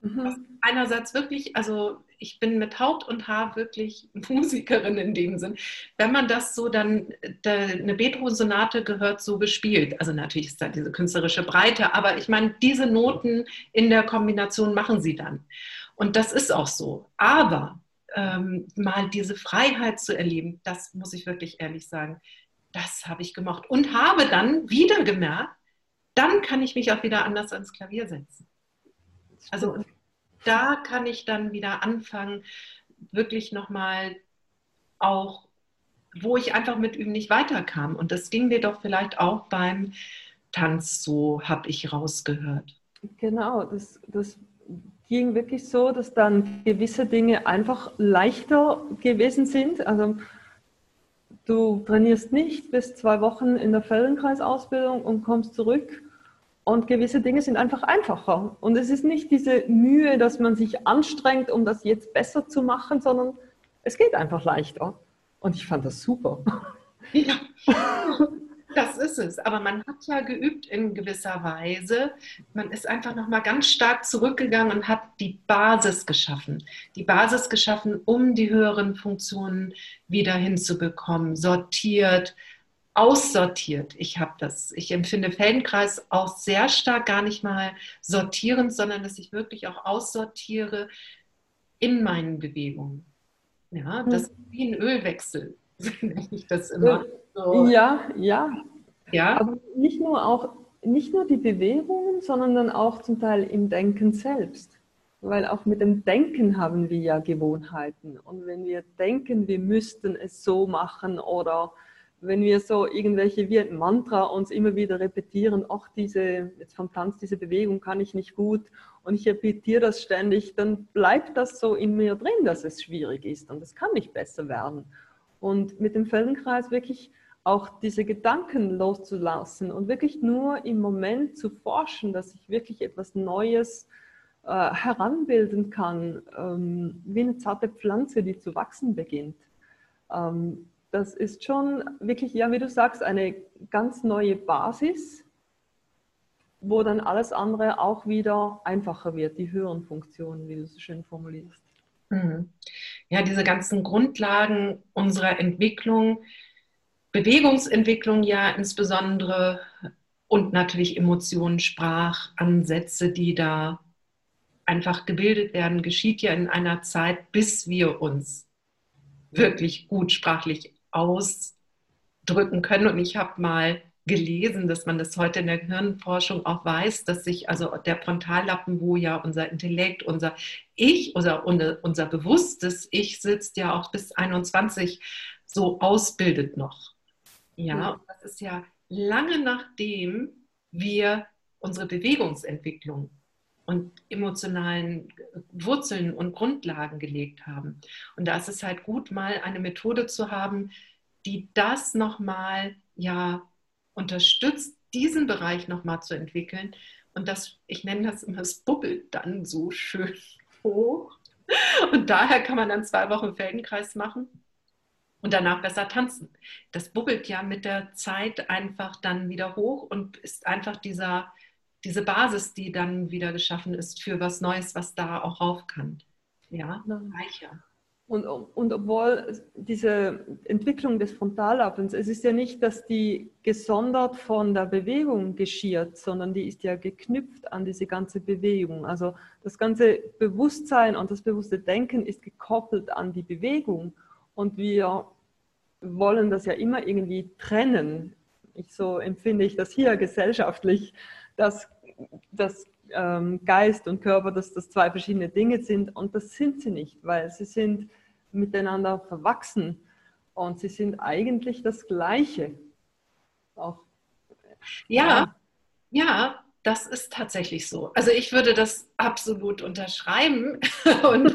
[SPEAKER 1] Mhm. Einerseits wirklich, also ich bin mit Haut und Haar wirklich Musikerin in dem Sinn. Wenn man das so dann, eine Beethoven-Sonate gehört so gespielt. Also natürlich ist da diese künstlerische Breite, aber ich meine, diese Noten in der Kombination machen sie dann. Und das ist auch so. Aber ähm, mal diese Freiheit zu erleben, das muss ich wirklich ehrlich sagen, das habe ich gemocht. Und habe dann wieder gemerkt, dann kann ich mich auch wieder anders ans Klavier setzen. Also da kann ich dann wieder anfangen, wirklich nochmal auch, wo ich einfach mit Üben nicht weiterkam. Und das ging dir doch vielleicht auch beim Tanz so, habe ich rausgehört.
[SPEAKER 2] Genau, das, das ging wirklich so, dass dann gewisse Dinge einfach leichter gewesen sind. Also du trainierst nicht bis zwei Wochen in der Feldenkreisausbildung und kommst zurück und gewisse Dinge sind einfach einfacher. Und es ist nicht diese Mühe, dass man sich anstrengt, um das jetzt besser zu machen, sondern es geht einfach leichter. Und ich fand das super. Ja.
[SPEAKER 1] Das ist es. Aber man hat ja geübt in gewisser Weise. Man ist einfach nochmal ganz stark zurückgegangen und hat die Basis geschaffen. Die Basis geschaffen, um die höheren Funktionen wieder hinzubekommen. Sortiert, aussortiert. Ich habe das. Ich empfinde Feldenkreis auch sehr stark gar nicht mal sortierend, sondern dass ich wirklich auch aussortiere in meinen Bewegungen. Ja, das ist wie ein Ölwechsel, nenne ich das immer.
[SPEAKER 2] So. Ja, ja. Ja. Aber nicht nur auch, nicht nur die Bewegungen, sondern dann auch zum Teil im Denken selbst. Weil auch mit dem Denken haben wir ja Gewohnheiten. Und wenn wir denken, wir müssten es so machen oder wenn wir so irgendwelche wie ein Mantra uns immer wieder repetieren, ach, diese, jetzt vom Tanz, diese Bewegung kann ich nicht gut und ich repetiere das ständig, dann bleibt das so in mir drin, dass es schwierig ist und es kann nicht besser werden. Und mit dem Feldenkreis wirklich auch diese Gedanken loszulassen und wirklich nur im Moment zu forschen, dass ich wirklich etwas Neues äh, heranbilden kann, ähm, wie eine zarte Pflanze, die zu wachsen beginnt. Ähm, das ist schon wirklich, ja, wie du sagst, eine ganz neue Basis, wo dann alles andere auch wieder einfacher wird, die höheren Funktionen, wie du so schön formulierst.
[SPEAKER 1] Mhm. Ja, diese ganzen Grundlagen unserer Entwicklung, Bewegungsentwicklung ja insbesondere und natürlich Emotionen, Sprachansätze, die da einfach gebildet werden, geschieht ja in einer Zeit, bis wir uns wirklich gut sprachlich ausdrücken können. Und ich habe mal gelesen, dass man das heute in der Gehirnforschung auch weiß, dass sich also der Frontallappen, wo ja unser Intellekt, unser Ich, unser, unser bewusstes Ich sitzt, ja auch bis 21 so ausbildet noch. Ja, und das ist ja lange nachdem wir unsere Bewegungsentwicklung und emotionalen Wurzeln und Grundlagen gelegt haben. Und da ist es halt gut, mal eine Methode zu haben, die das nochmal ja unterstützt, diesen Bereich nochmal zu entwickeln. Und das, ich nenne das immer, es bubbelt dann so schön hoch. Und daher kann man dann zwei Wochen Feldenkreis machen und danach besser tanzen. Das bubbelt ja mit der Zeit einfach dann wieder hoch und ist einfach dieser, diese Basis, die dann wieder geschaffen ist für was Neues, was da auch rauf kann. Ja, reicher.
[SPEAKER 2] Und, und obwohl diese Entwicklung des Frontallappens, es ist ja nicht, dass die gesondert von der Bewegung geschieht, sondern die ist ja geknüpft an diese ganze Bewegung. Also das ganze Bewusstsein und das bewusste Denken ist gekoppelt an die Bewegung. Und wir wollen das ja immer irgendwie trennen. Ich, so empfinde ich das hier gesellschaftlich, dass, dass ähm, Geist und Körper, dass das zwei verschiedene Dinge sind und das sind sie nicht, weil sie sind miteinander verwachsen und sie sind eigentlich das Gleiche.
[SPEAKER 1] Auch, ja, ja, ja, das ist tatsächlich so. Also ich würde das absolut unterschreiben und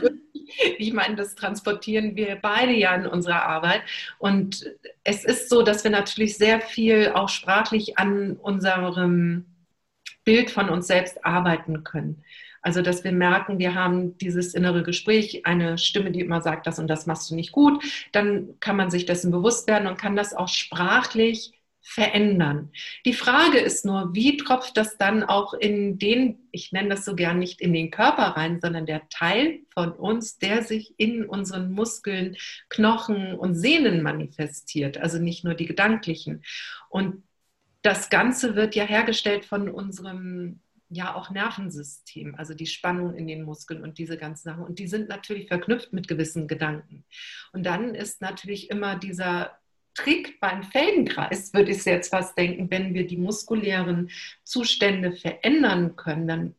[SPEAKER 1] ich meine, das transportieren wir beide ja in unserer Arbeit. Und es ist so, dass wir natürlich sehr viel auch sprachlich an unserem Bild von uns selbst arbeiten können. Also, dass wir merken, wir haben dieses innere Gespräch, eine Stimme, die immer sagt, das und das machst du nicht gut, dann kann man sich dessen bewusst werden und kann das auch sprachlich verändern. Die Frage ist nur, wie tropft das dann auch in den, ich nenne das so gern nicht in den Körper rein, sondern der Teil von uns, der sich in unseren Muskeln, Knochen und Sehnen manifestiert, also nicht nur die gedanklichen. Und das Ganze wird ja hergestellt von unserem ja auch Nervensystem, also die Spannung in den Muskeln und diese ganzen Sachen. Und die sind natürlich verknüpft mit gewissen Gedanken. Und dann ist natürlich immer dieser Trick beim Feldenkreis, würde ich jetzt fast denken, wenn wir die muskulären Zustände verändern können, dann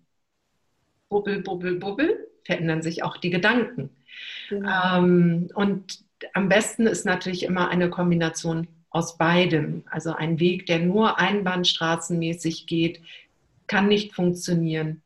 [SPEAKER 1] bubbel, bubbel, bubbel, verändern sich auch die Gedanken. Genau. Ähm, und am besten ist natürlich immer eine Kombination aus beidem. Also ein Weg, der nur einbahnstraßenmäßig geht, kann nicht funktionieren.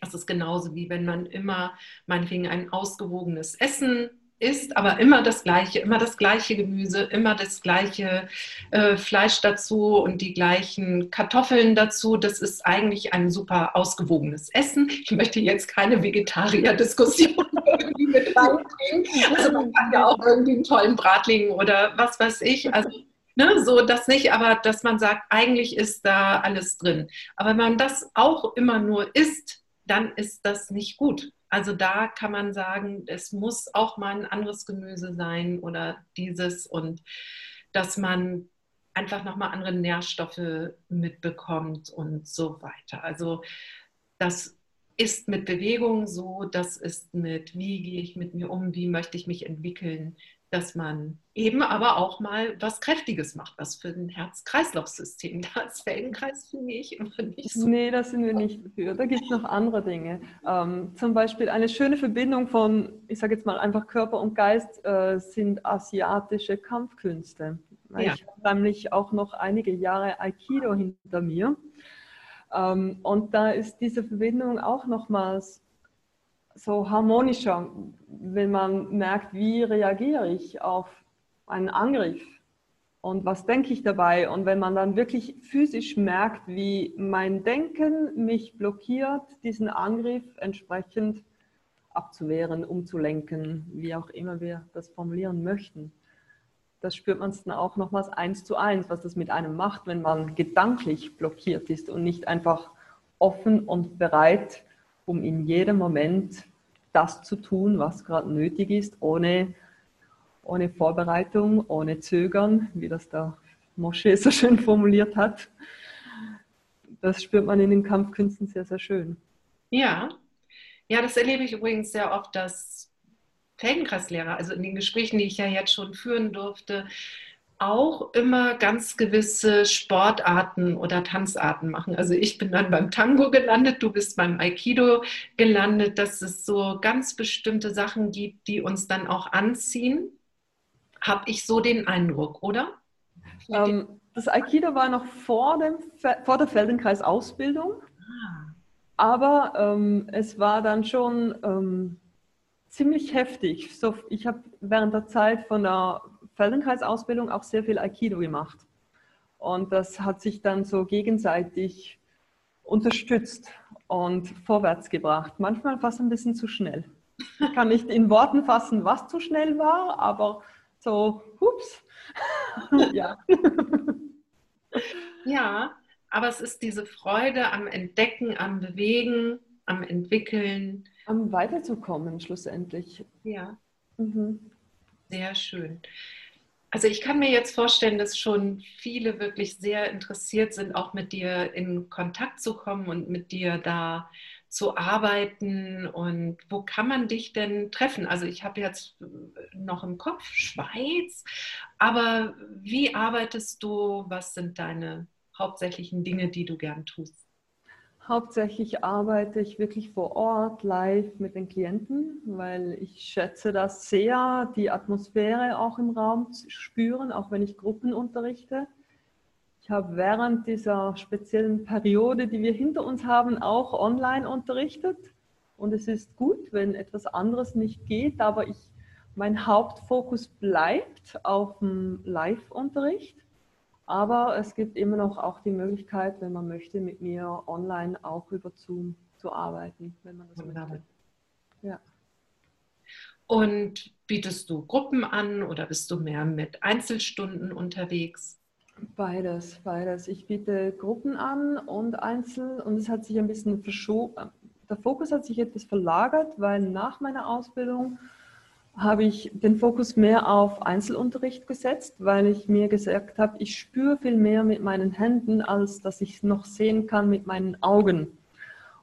[SPEAKER 1] Das ist genauso wie wenn man immer meinetwegen ein ausgewogenes Essen isst, aber immer das gleiche, immer das gleiche Gemüse, immer das gleiche äh, Fleisch dazu und die gleichen Kartoffeln dazu. Das ist eigentlich ein super ausgewogenes Essen. Ich möchte jetzt keine Vegetarier-Diskussion mit reinbringen. Also man kann ja auch irgendwie einen tollen Bratling oder was weiß ich. Also Ne, so das nicht, aber dass man sagt, eigentlich ist da alles drin. Aber wenn man das auch immer nur isst, dann ist das nicht gut. Also da kann man sagen, es muss auch mal ein anderes Gemüse sein oder dieses und dass man einfach nochmal andere Nährstoffe mitbekommt und so weiter. Also das ist mit Bewegung so, das ist mit, wie gehe ich mit mir um, wie möchte ich mich entwickeln, dass man eben aber auch mal was Kräftiges macht, was für ein Herz-Kreislauf-System. Da ist Feldenkreis, finde ich, immer
[SPEAKER 2] nicht so. Nee, das sind wir nicht für. Da gibt es noch andere Dinge. Ähm, zum Beispiel eine schöne Verbindung von, ich sage jetzt mal einfach Körper und Geist, äh, sind asiatische Kampfkünste. Ja. Ich habe nämlich auch noch einige Jahre Aikido hinter mir. Ähm, und da ist diese Verbindung auch nochmals so harmonischer, wenn man merkt, wie reagiere ich auf einen Angriff und was denke ich dabei. Und wenn man dann wirklich physisch merkt, wie mein Denken mich blockiert, diesen Angriff entsprechend abzuwehren, umzulenken, wie auch immer wir das formulieren möchten. Das spürt man dann auch nochmals eins zu eins, was das mit einem macht, wenn man gedanklich blockiert ist und nicht einfach offen und bereit um in jedem Moment das zu tun, was gerade nötig ist, ohne, ohne Vorbereitung, ohne Zögern, wie das der Mosche so schön formuliert hat. Das spürt man in den Kampfkünsten sehr, sehr schön.
[SPEAKER 1] Ja, ja, das erlebe ich übrigens sehr oft, dass Feldenkreislehrer, also in den Gesprächen, die ich ja jetzt schon führen durfte, auch immer ganz gewisse Sportarten oder Tanzarten machen. Also ich bin dann beim Tango gelandet, du bist beim Aikido gelandet, dass es so ganz bestimmte Sachen gibt, die uns dann auch anziehen. Habe ich so den Eindruck, oder?
[SPEAKER 2] Ähm, das Aikido war noch vor, dem, vor der Feldenkreis-Ausbildung, ah. aber ähm, es war dann schon ähm, ziemlich heftig. So, ich habe während der Zeit von der Feldenkreisausbildung auch sehr viel Aikido gemacht. Und das hat sich dann so gegenseitig unterstützt und vorwärts gebracht. Manchmal fast ein bisschen zu schnell. Ich kann nicht in Worten fassen, was zu schnell war, aber so, hups.
[SPEAKER 1] ja. ja, aber es ist diese Freude am Entdecken, am Bewegen, am Entwickeln.
[SPEAKER 2] Am Weiterzukommen schlussendlich.
[SPEAKER 1] Ja. Mhm. Sehr schön. Also ich kann mir jetzt vorstellen, dass schon viele wirklich sehr interessiert sind, auch mit dir in Kontakt zu kommen und mit dir da zu arbeiten. Und wo kann man dich denn treffen? Also ich habe jetzt noch im Kopf Schweiz, aber wie arbeitest du? Was sind deine hauptsächlichen Dinge, die du gern tust?
[SPEAKER 2] Hauptsächlich arbeite ich wirklich vor Ort, live mit den Klienten, weil ich schätze das sehr, die Atmosphäre auch im Raum zu spüren, auch wenn ich Gruppen unterrichte. Ich habe während dieser speziellen Periode, die wir hinter uns haben, auch online unterrichtet. Und es ist gut, wenn etwas anderes nicht geht, aber ich, mein Hauptfokus bleibt auf dem Live-Unterricht. Aber es gibt immer noch auch die Möglichkeit, wenn man möchte, mit mir online auch über Zoom zu arbeiten, wenn man das möchte.
[SPEAKER 1] Ja. Und bietest du Gruppen an oder bist du mehr mit Einzelstunden unterwegs?
[SPEAKER 2] Beides, beides. Ich biete Gruppen an und Einzel und es hat sich ein bisschen verschoben. Der Fokus hat sich etwas verlagert, weil nach meiner Ausbildung habe ich den Fokus mehr auf Einzelunterricht gesetzt, weil ich mir gesagt habe, ich spüre viel mehr mit meinen Händen, als dass ich noch sehen kann mit meinen Augen.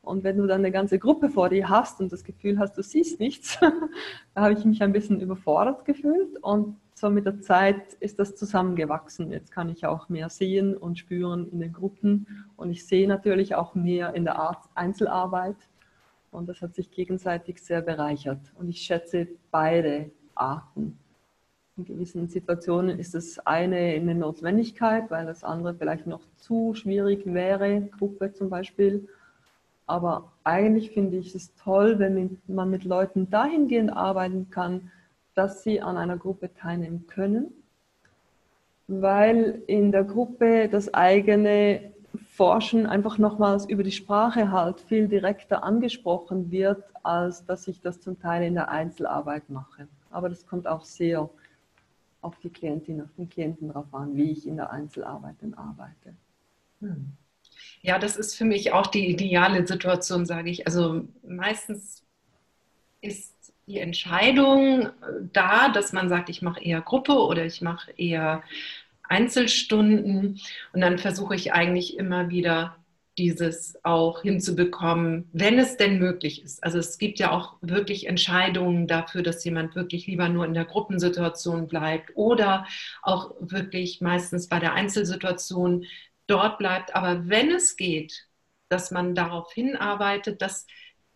[SPEAKER 2] Und wenn du dann eine ganze Gruppe vor dir hast und das Gefühl hast, du siehst nichts, da habe ich mich ein bisschen überfordert gefühlt. Und so mit der Zeit ist das zusammengewachsen. Jetzt kann ich auch mehr sehen und spüren in den Gruppen. Und ich sehe natürlich auch mehr in der Einzelarbeit und das hat sich gegenseitig sehr bereichert. Und ich schätze beide Arten. In gewissen Situationen ist das eine eine Notwendigkeit, weil das andere vielleicht noch zu schwierig wäre, Gruppe zum Beispiel. Aber eigentlich finde ich es toll, wenn man mit Leuten dahingehend arbeiten kann, dass sie an einer Gruppe teilnehmen können, weil in der Gruppe das eigene Forschen einfach nochmals über die Sprache halt viel direkter angesprochen wird, als dass ich das zum Teil in der Einzelarbeit mache. Aber das kommt auch sehr auf die Klientin, auf den Klienten drauf an, wie ich in der Einzelarbeit dann arbeite.
[SPEAKER 1] Hm. Ja, das ist für mich auch die ideale Situation, sage ich. Also meistens ist die Entscheidung da, dass man sagt, ich mache eher Gruppe oder ich mache eher Einzelstunden und dann versuche ich eigentlich immer wieder dieses auch hinzubekommen, wenn es denn möglich ist. Also es gibt ja auch wirklich Entscheidungen dafür, dass jemand wirklich lieber nur in der Gruppensituation bleibt oder auch wirklich meistens bei der Einzelsituation dort bleibt. Aber wenn es geht, dass man darauf hinarbeitet, dass,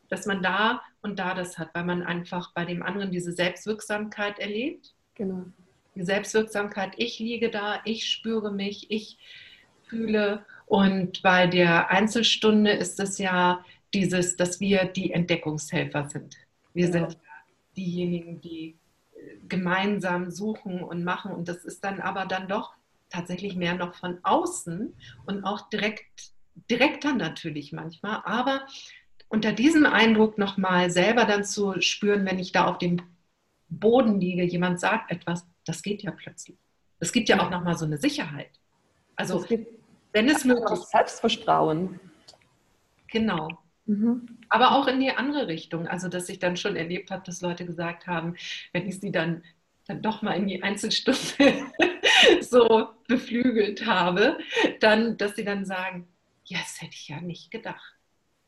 [SPEAKER 1] dass man da und da das hat, weil man einfach bei dem anderen diese Selbstwirksamkeit erlebt. Genau Selbstwirksamkeit, ich liege da, ich spüre mich, ich fühle. Und bei der Einzelstunde ist es ja dieses, dass wir die Entdeckungshelfer sind. Wir ja. sind diejenigen, die äh, gemeinsam suchen und machen. Und das ist dann aber dann doch tatsächlich mehr noch von außen und auch direkt, direkter natürlich manchmal. Aber unter diesem Eindruck nochmal selber dann zu spüren, wenn ich da auf dem Boden liege, jemand sagt etwas, das geht ja plötzlich. Es gibt ja auch nochmal so eine Sicherheit. Also, wenn es möglich ist.
[SPEAKER 2] Selbstvertrauen.
[SPEAKER 1] Genau. Mhm. Aber auch in die andere Richtung. Also, dass ich dann schon erlebt habe, dass Leute gesagt haben, wenn ich sie dann, dann doch mal in die Einzelstunde so beflügelt habe, dann, dass sie dann sagen, ja, das hätte ich ja nicht gedacht.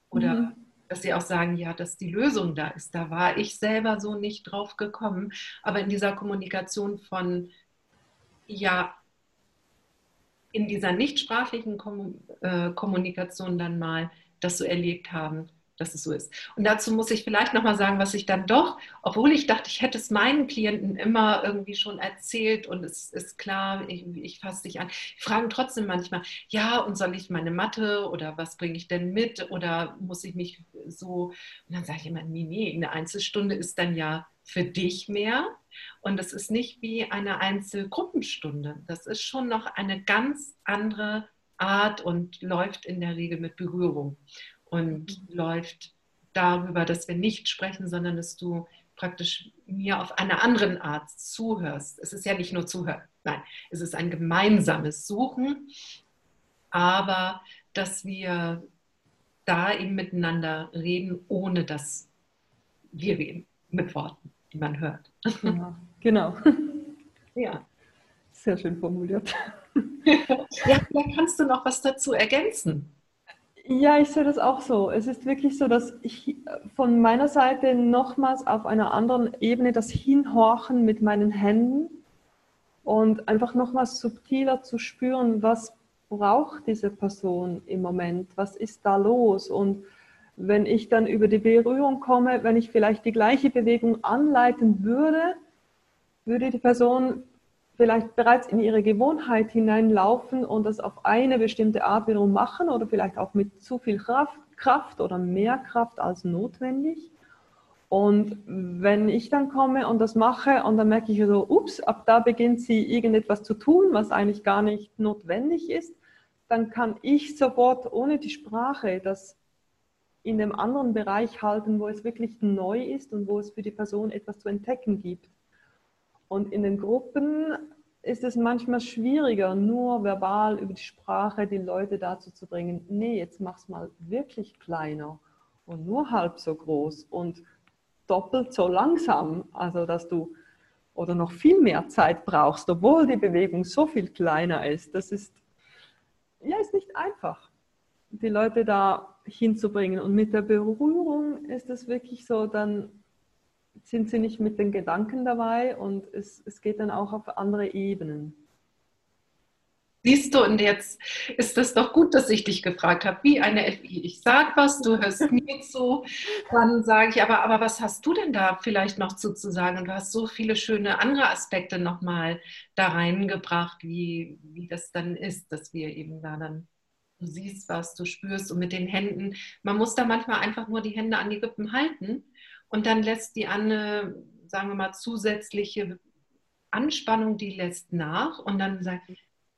[SPEAKER 1] Oder mhm dass sie auch sagen, ja, dass die Lösung da ist. Da war ich selber so nicht drauf gekommen. Aber in dieser Kommunikation von, ja, in dieser nichtsprachlichen äh, Kommunikation dann mal das so erlebt haben, dass es so ist. Und dazu muss ich vielleicht nochmal sagen, was ich dann doch, obwohl ich dachte, ich hätte es meinen Klienten immer irgendwie schon erzählt und es ist klar, ich, ich fasse dich an, fragen trotzdem manchmal, ja, und soll ich meine Mathe oder was bringe ich denn mit oder muss ich mich so, und dann sage ich immer, nee, nee, eine Einzelstunde ist dann ja für dich mehr und es ist nicht wie eine Einzelgruppenstunde. Das ist schon noch eine ganz andere Art und läuft in der Regel mit Berührung und läuft darüber, dass wir nicht sprechen, sondern dass du praktisch mir auf einer anderen Art zuhörst. Es ist ja nicht nur zuhören, nein, es ist ein gemeinsames Suchen, aber dass wir da eben miteinander reden, ohne dass wir reden mit Worten. die man hört.
[SPEAKER 2] Ja, genau.
[SPEAKER 1] Ja.
[SPEAKER 2] Sehr schön formuliert.
[SPEAKER 1] ja, vielleicht kannst du noch was dazu ergänzen.
[SPEAKER 2] Ja, ich sehe das auch so. Es ist wirklich so, dass ich von meiner Seite nochmals auf einer anderen Ebene das Hinhorchen mit meinen Händen und einfach nochmals subtiler zu spüren, was braucht diese Person im Moment, was ist da los und wenn ich dann über die Berührung komme, wenn ich vielleicht die gleiche Bewegung anleiten würde, würde die Person vielleicht bereits in ihre Gewohnheit hineinlaufen und das auf eine bestimmte Art wiederum machen oder vielleicht auch mit zu viel Kraft, Kraft oder mehr Kraft als notwendig. Und wenn ich dann komme und das mache und dann merke ich so, ups, ab da beginnt sie irgendetwas zu tun, was eigentlich gar nicht notwendig ist, dann kann ich sofort ohne die Sprache das in dem anderen Bereich halten, wo es wirklich neu ist und wo es für die Person etwas zu entdecken gibt. Und in den Gruppen ist es manchmal schwieriger, nur verbal über die Sprache die Leute dazu zu bringen, nee, jetzt mach's mal wirklich kleiner und nur halb so groß und doppelt so langsam, also dass du oder noch viel mehr Zeit brauchst, obwohl die Bewegung so viel kleiner ist. Das ist ja ist nicht einfach, die Leute da hinzubringen. Und mit der Berührung ist es wirklich so, dann sind sie nicht mit den Gedanken dabei und es, es geht dann auch auf andere Ebenen.
[SPEAKER 1] Siehst du, und jetzt ist es doch gut, dass ich dich gefragt habe, wie eine FI. Ich sage was, du hörst mir zu, dann sage ich, aber, aber was hast du denn da vielleicht noch zu, zu sagen? Und du hast so viele schöne andere Aspekte nochmal da reingebracht, wie, wie das dann ist, dass wir eben da dann, du siehst was, du spürst und mit den Händen, man muss da manchmal einfach nur die Hände an die Rippen halten und dann lässt die eine, sagen wir mal, zusätzliche Anspannung, die lässt nach und dann sagt,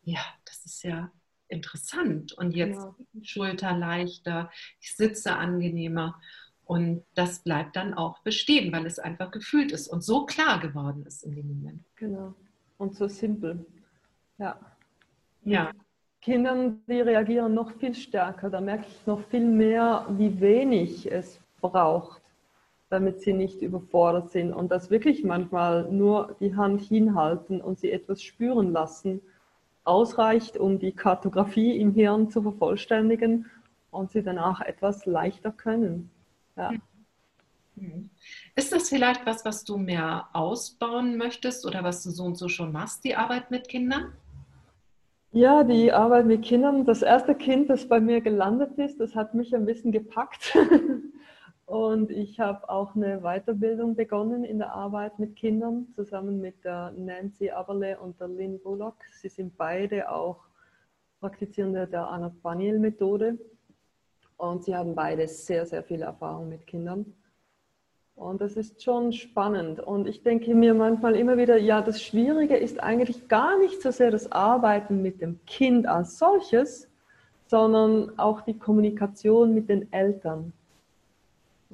[SPEAKER 1] ja, das ist ja interessant. Und jetzt ja. die Schulter leichter, ich sitze angenehmer. Und das bleibt dann auch bestehen, weil es einfach gefühlt ist und so klar geworden ist in dem Moment.
[SPEAKER 2] Genau. Und so simpel. Ja.
[SPEAKER 1] Ja.
[SPEAKER 2] Kindern, die reagieren noch viel stärker. Da merke ich noch viel mehr, wie wenig es braucht, damit sie nicht überfordert sind. Und dass wirklich manchmal nur die Hand hinhalten und sie etwas spüren lassen ausreicht, um die Kartografie im Hirn zu vervollständigen und sie danach etwas leichter können. Ja.
[SPEAKER 1] Mhm. Ist das vielleicht was, was du mehr ausbauen möchtest oder was du so und so schon machst, die Arbeit mit Kindern?
[SPEAKER 2] Ja, die Arbeit mit Kindern. Das erste Kind, das bei mir gelandet ist, das hat mich ein bisschen gepackt. Und ich habe auch eine Weiterbildung begonnen in der Arbeit mit Kindern, zusammen mit der Nancy Aberle und der Lynn Bullock. Sie sind beide auch Praktizierende der Anna Daniel-Methode. Und sie haben beide sehr, sehr viel Erfahrung mit Kindern. Und das ist schon spannend. Und ich denke mir manchmal immer wieder, ja, das Schwierige ist eigentlich gar nicht so sehr das Arbeiten mit dem Kind als solches, sondern auch die Kommunikation mit den Eltern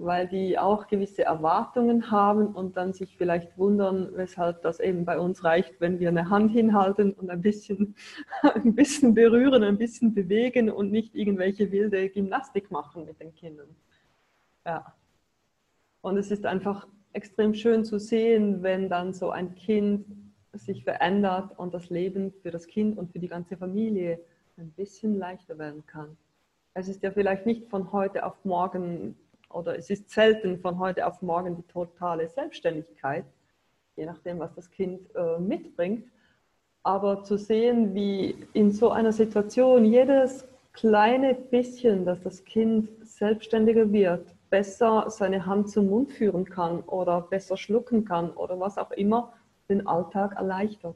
[SPEAKER 2] weil die auch gewisse Erwartungen haben und dann sich vielleicht wundern, weshalb das eben bei uns reicht, wenn wir eine Hand hinhalten und ein bisschen, ein bisschen berühren, ein bisschen bewegen und nicht irgendwelche wilde Gymnastik machen mit den Kindern. Ja. Und es ist einfach extrem schön zu sehen, wenn dann so ein Kind sich verändert und das Leben für das Kind und für die ganze Familie ein bisschen leichter werden kann. Es ist ja vielleicht nicht von heute auf morgen oder es ist selten von heute auf morgen die totale Selbstständigkeit, je nachdem, was das Kind äh, mitbringt. Aber zu sehen, wie in so einer Situation jedes kleine bisschen, dass das Kind selbstständiger wird, besser seine Hand zum Mund führen kann oder besser schlucken kann oder was auch immer, den Alltag erleichtert.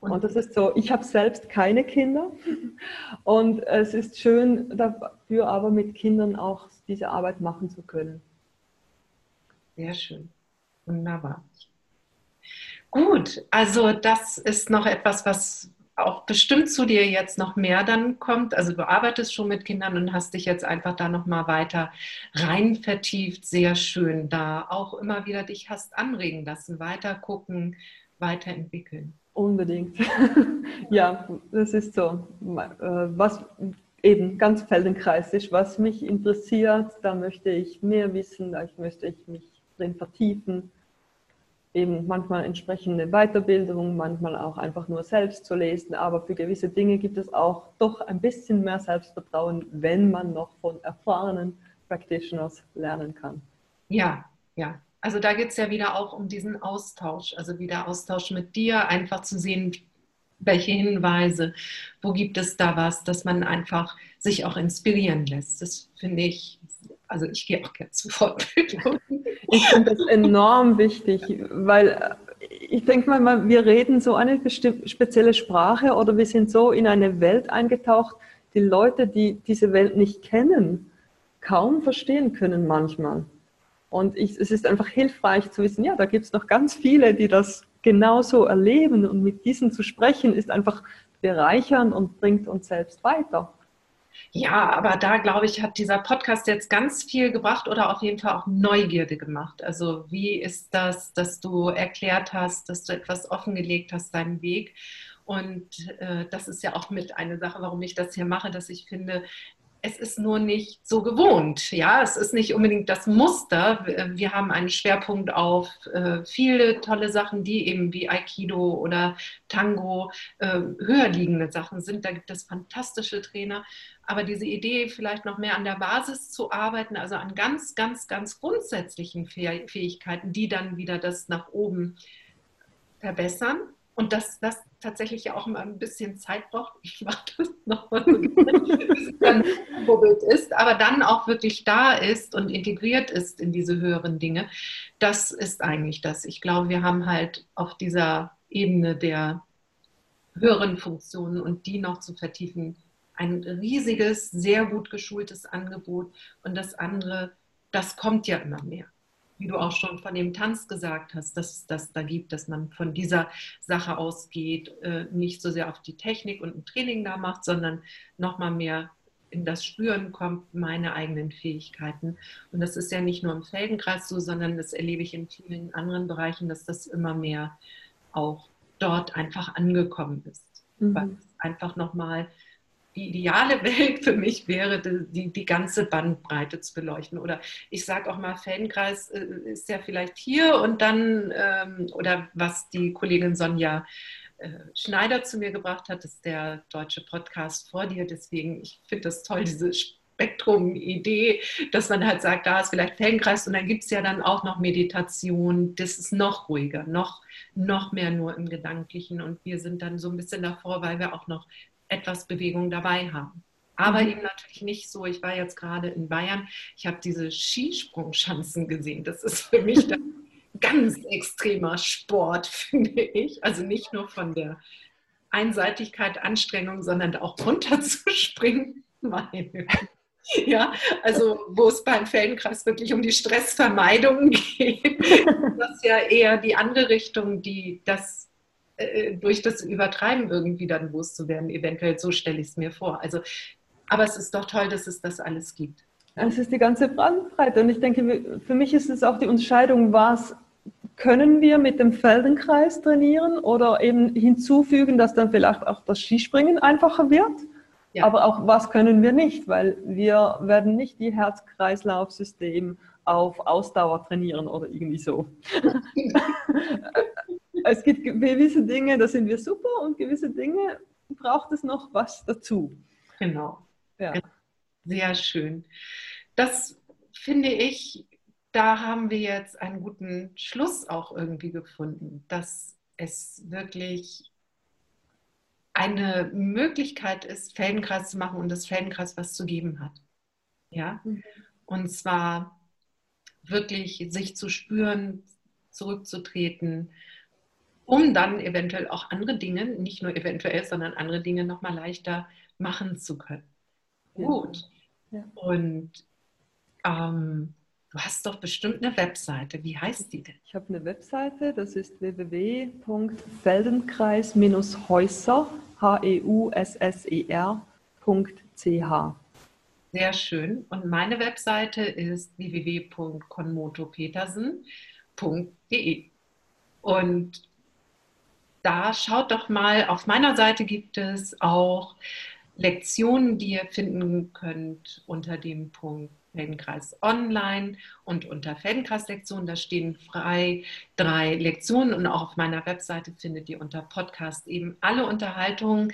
[SPEAKER 2] Und, das ist so, ich habe selbst keine Kinder und es ist schön dafür aber mit Kindern auch diese Arbeit machen zu können.
[SPEAKER 1] Sehr schön. Wunderbar. Gut, also das ist noch etwas, was auch bestimmt zu dir jetzt noch mehr dann kommt. Also du arbeitest schon mit Kindern und hast dich jetzt einfach da noch mal weiter rein vertieft. Sehr schön, da auch immer wieder dich hast anregen lassen, weiter gucken, weiterentwickeln.
[SPEAKER 2] Unbedingt. ja, das ist so. Äh, was eben ganz feldenkreisig, was mich interessiert, da möchte ich mehr wissen, da möchte ich mich drin vertiefen. Eben manchmal entsprechende Weiterbildung, manchmal auch einfach nur selbst zu lesen. Aber für gewisse Dinge gibt es auch doch ein bisschen mehr Selbstvertrauen, wenn man noch von erfahrenen Practitioners lernen kann.
[SPEAKER 1] Ja, ja. Also da geht es ja wieder auch um diesen Austausch, also wieder Austausch mit dir, einfach zu sehen, welche Hinweise, wo gibt es da was, dass man einfach sich auch inspirieren lässt. Das finde ich, also ich gehe auch gerne zu Fortbildungen.
[SPEAKER 2] Ich finde das enorm wichtig, weil äh, ich denke mal, wir reden so eine spezielle Sprache oder wir sind so in eine Welt eingetaucht, die Leute, die diese Welt nicht kennen, kaum verstehen können manchmal. Und ich, es ist einfach hilfreich zu wissen, ja, da gibt es noch ganz viele, die das genauso erleben und mit diesen zu sprechen, ist einfach bereichernd und bringt uns selbst weiter.
[SPEAKER 1] Ja, aber da glaube ich, hat dieser Podcast jetzt ganz viel gebracht oder auf jeden Fall auch Neugierde gemacht. Also wie ist das, dass du erklärt hast, dass du etwas offengelegt hast, deinen Weg? Und äh, das ist ja auch mit eine Sache, warum ich das hier mache, dass ich finde, es ist nur nicht so gewohnt. Ja, es ist nicht unbedingt das Muster. Wir haben einen Schwerpunkt auf äh, viele tolle Sachen, die eben wie Aikido oder Tango äh, höher liegende Sachen sind. Da gibt es fantastische Trainer. Aber diese Idee, vielleicht noch mehr an der Basis zu arbeiten, also an ganz, ganz, ganz grundsätzlichen Fähigkeiten, die dann wieder das nach oben verbessern und dass das tatsächlich ja auch immer ein bisschen Zeit braucht. Ich mache das nochmal so, bis es dann bubbelt ist, aber dann auch wirklich da ist und integriert ist in diese höheren Dinge. Das ist eigentlich das. Ich glaube, wir haben halt auf dieser Ebene der höheren Funktionen und die noch zu vertiefen, ein riesiges, sehr gut geschultes Angebot. Und das andere, das kommt ja immer mehr wie du auch schon von dem Tanz gesagt hast, dass es das da gibt, dass man von dieser Sache ausgeht, äh, nicht so sehr auf die Technik und ein Training da macht, sondern nochmal mehr in das Spüren kommt, meine eigenen Fähigkeiten. Und das ist ja nicht nur im Feldenkreis so, sondern das erlebe ich in vielen anderen Bereichen, dass das immer mehr auch dort einfach angekommen ist. Mhm. Weil es einfach nochmal die ideale Welt für mich wäre, die, die ganze Bandbreite zu beleuchten. Oder ich sage auch mal, Fankreis äh, ist ja vielleicht hier und dann, ähm, oder was die Kollegin Sonja äh, Schneider zu mir gebracht hat, ist der deutsche Podcast vor dir. Deswegen, ich finde das toll, diese Spektrum-Idee, dass man halt sagt, da ist vielleicht Feldenkreis und dann gibt es ja dann auch noch Meditation. Das ist noch ruhiger, noch, noch mehr nur im Gedanklichen und wir sind dann so ein bisschen davor, weil wir auch noch etwas Bewegung dabei haben. Aber mhm. eben natürlich nicht so, ich war jetzt gerade in Bayern, ich habe diese Skisprungschanzen gesehen. Das ist für mich dann ganz extremer Sport, finde ich. Also nicht nur von der Einseitigkeit, Anstrengung, sondern auch runterzuspringen. Meine. Ja, also wo es beim Feldenkreis wirklich um die Stressvermeidung geht, das ist ja eher die andere Richtung, die das äh, durch das Übertreiben irgendwie dann loszuwerden, eventuell. So stelle ich es mir vor. Also, aber es ist doch toll, dass es das alles gibt.
[SPEAKER 2] Es ist die ganze Bandbreite. Und ich denke, für mich ist es auch die Unterscheidung, was können wir mit dem Feldenkreis trainieren oder eben hinzufügen, dass dann vielleicht auch das Skispringen einfacher wird. Ja. Aber auch was können wir nicht, weil wir werden nicht die Herz-Kreislauf-System auf Ausdauer trainieren oder irgendwie so. es gibt gewisse Dinge, da sind wir super und gewisse Dinge braucht es noch was dazu.
[SPEAKER 1] Genau. Ja. Sehr schön. Das finde ich, da haben wir jetzt einen guten Schluss auch irgendwie gefunden, dass es wirklich eine Möglichkeit ist, Feldenkreis zu machen und das Feldenkreis was zu geben hat. Ja. Mhm. Und zwar wirklich sich zu spüren, zurückzutreten, um dann eventuell auch andere Dinge, nicht nur eventuell, sondern andere Dinge nochmal leichter machen zu können. Ja. Gut. Ja. Und ähm, du hast doch bestimmt eine Webseite. Wie heißt die denn?
[SPEAKER 2] Ich habe eine Webseite, das ist www.feldenkreis-häuser, H-E-U-S-S-E-R.ch.
[SPEAKER 1] Sehr schön. Und meine Webseite ist www.konmotopetersen.de. Und da schaut doch mal, auf meiner Seite gibt es auch Lektionen, die ihr finden könnt unter dem Punkt Feldenkreis Online und unter Feldenkreis Lektionen. Da stehen frei drei Lektionen und auch auf meiner Webseite findet ihr unter Podcast eben alle Unterhaltungen,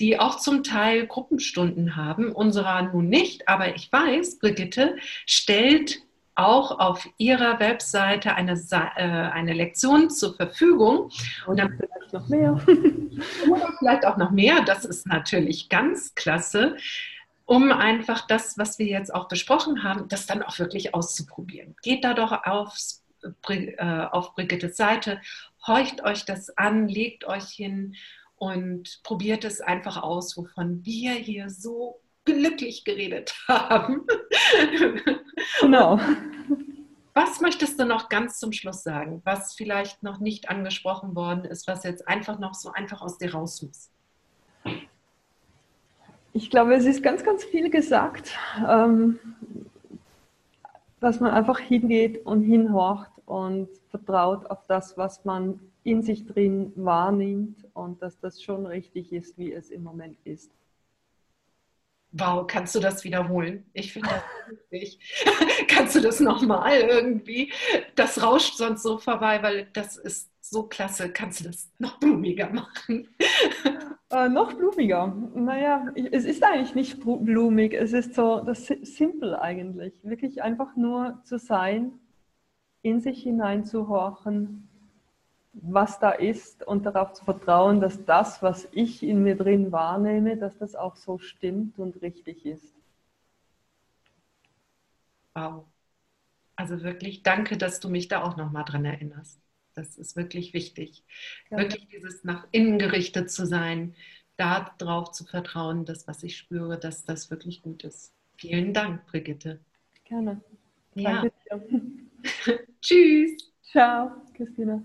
[SPEAKER 1] die auch zum Teil Gruppenstunden haben. Unserer nun nicht, aber ich weiß, Brigitte stellt auch auf ihrer Webseite eine, äh, eine Lektion zur Verfügung.
[SPEAKER 2] Und dann vielleicht noch mehr.
[SPEAKER 1] Oder vielleicht auch noch mehr. Das ist natürlich ganz klasse, um einfach das, was wir jetzt auch besprochen haben, das dann auch wirklich auszuprobieren. Geht da doch aufs, äh, auf Brigittes Seite, horcht euch das an, legt euch hin und probiert es einfach aus, wovon wir hier so glücklich geredet haben.
[SPEAKER 2] Genau.
[SPEAKER 1] Was möchtest du noch ganz zum Schluss sagen, was vielleicht noch nicht angesprochen worden ist, was jetzt einfach noch so einfach aus dir raus muss?
[SPEAKER 2] Ich glaube, es ist ganz, ganz viel gesagt, ähm, dass man einfach hingeht und hinhorcht und vertraut auf das, was man in sich drin wahrnimmt und dass das schon richtig ist, wie es im Moment ist.
[SPEAKER 1] Wow, kannst du das wiederholen? Ich finde das wichtig. kannst du das nochmal irgendwie? Das rauscht sonst so vorbei, weil das ist so klasse. Kannst du das noch blumiger machen?
[SPEAKER 2] Äh, noch blumiger. Naja, es ist eigentlich nicht blumig. Es ist so das simpel eigentlich. Wirklich einfach nur zu sein, in sich hineinzuhorchen, was da ist und darauf zu vertrauen, dass das, was ich in mir drin wahrnehme, dass das auch so stimmt und richtig ist.
[SPEAKER 1] Wow. Also wirklich danke, dass du mich da auch nochmal dran erinnerst. Das ist wirklich wichtig. Ja. Wirklich dieses nach innen gerichtet zu sein, darauf zu vertrauen, dass was ich spüre, dass das wirklich gut ist. Vielen Dank, Brigitte.
[SPEAKER 2] Gerne.
[SPEAKER 1] Ja. Danke dir. Tschüss.
[SPEAKER 2] Ciao, Christina.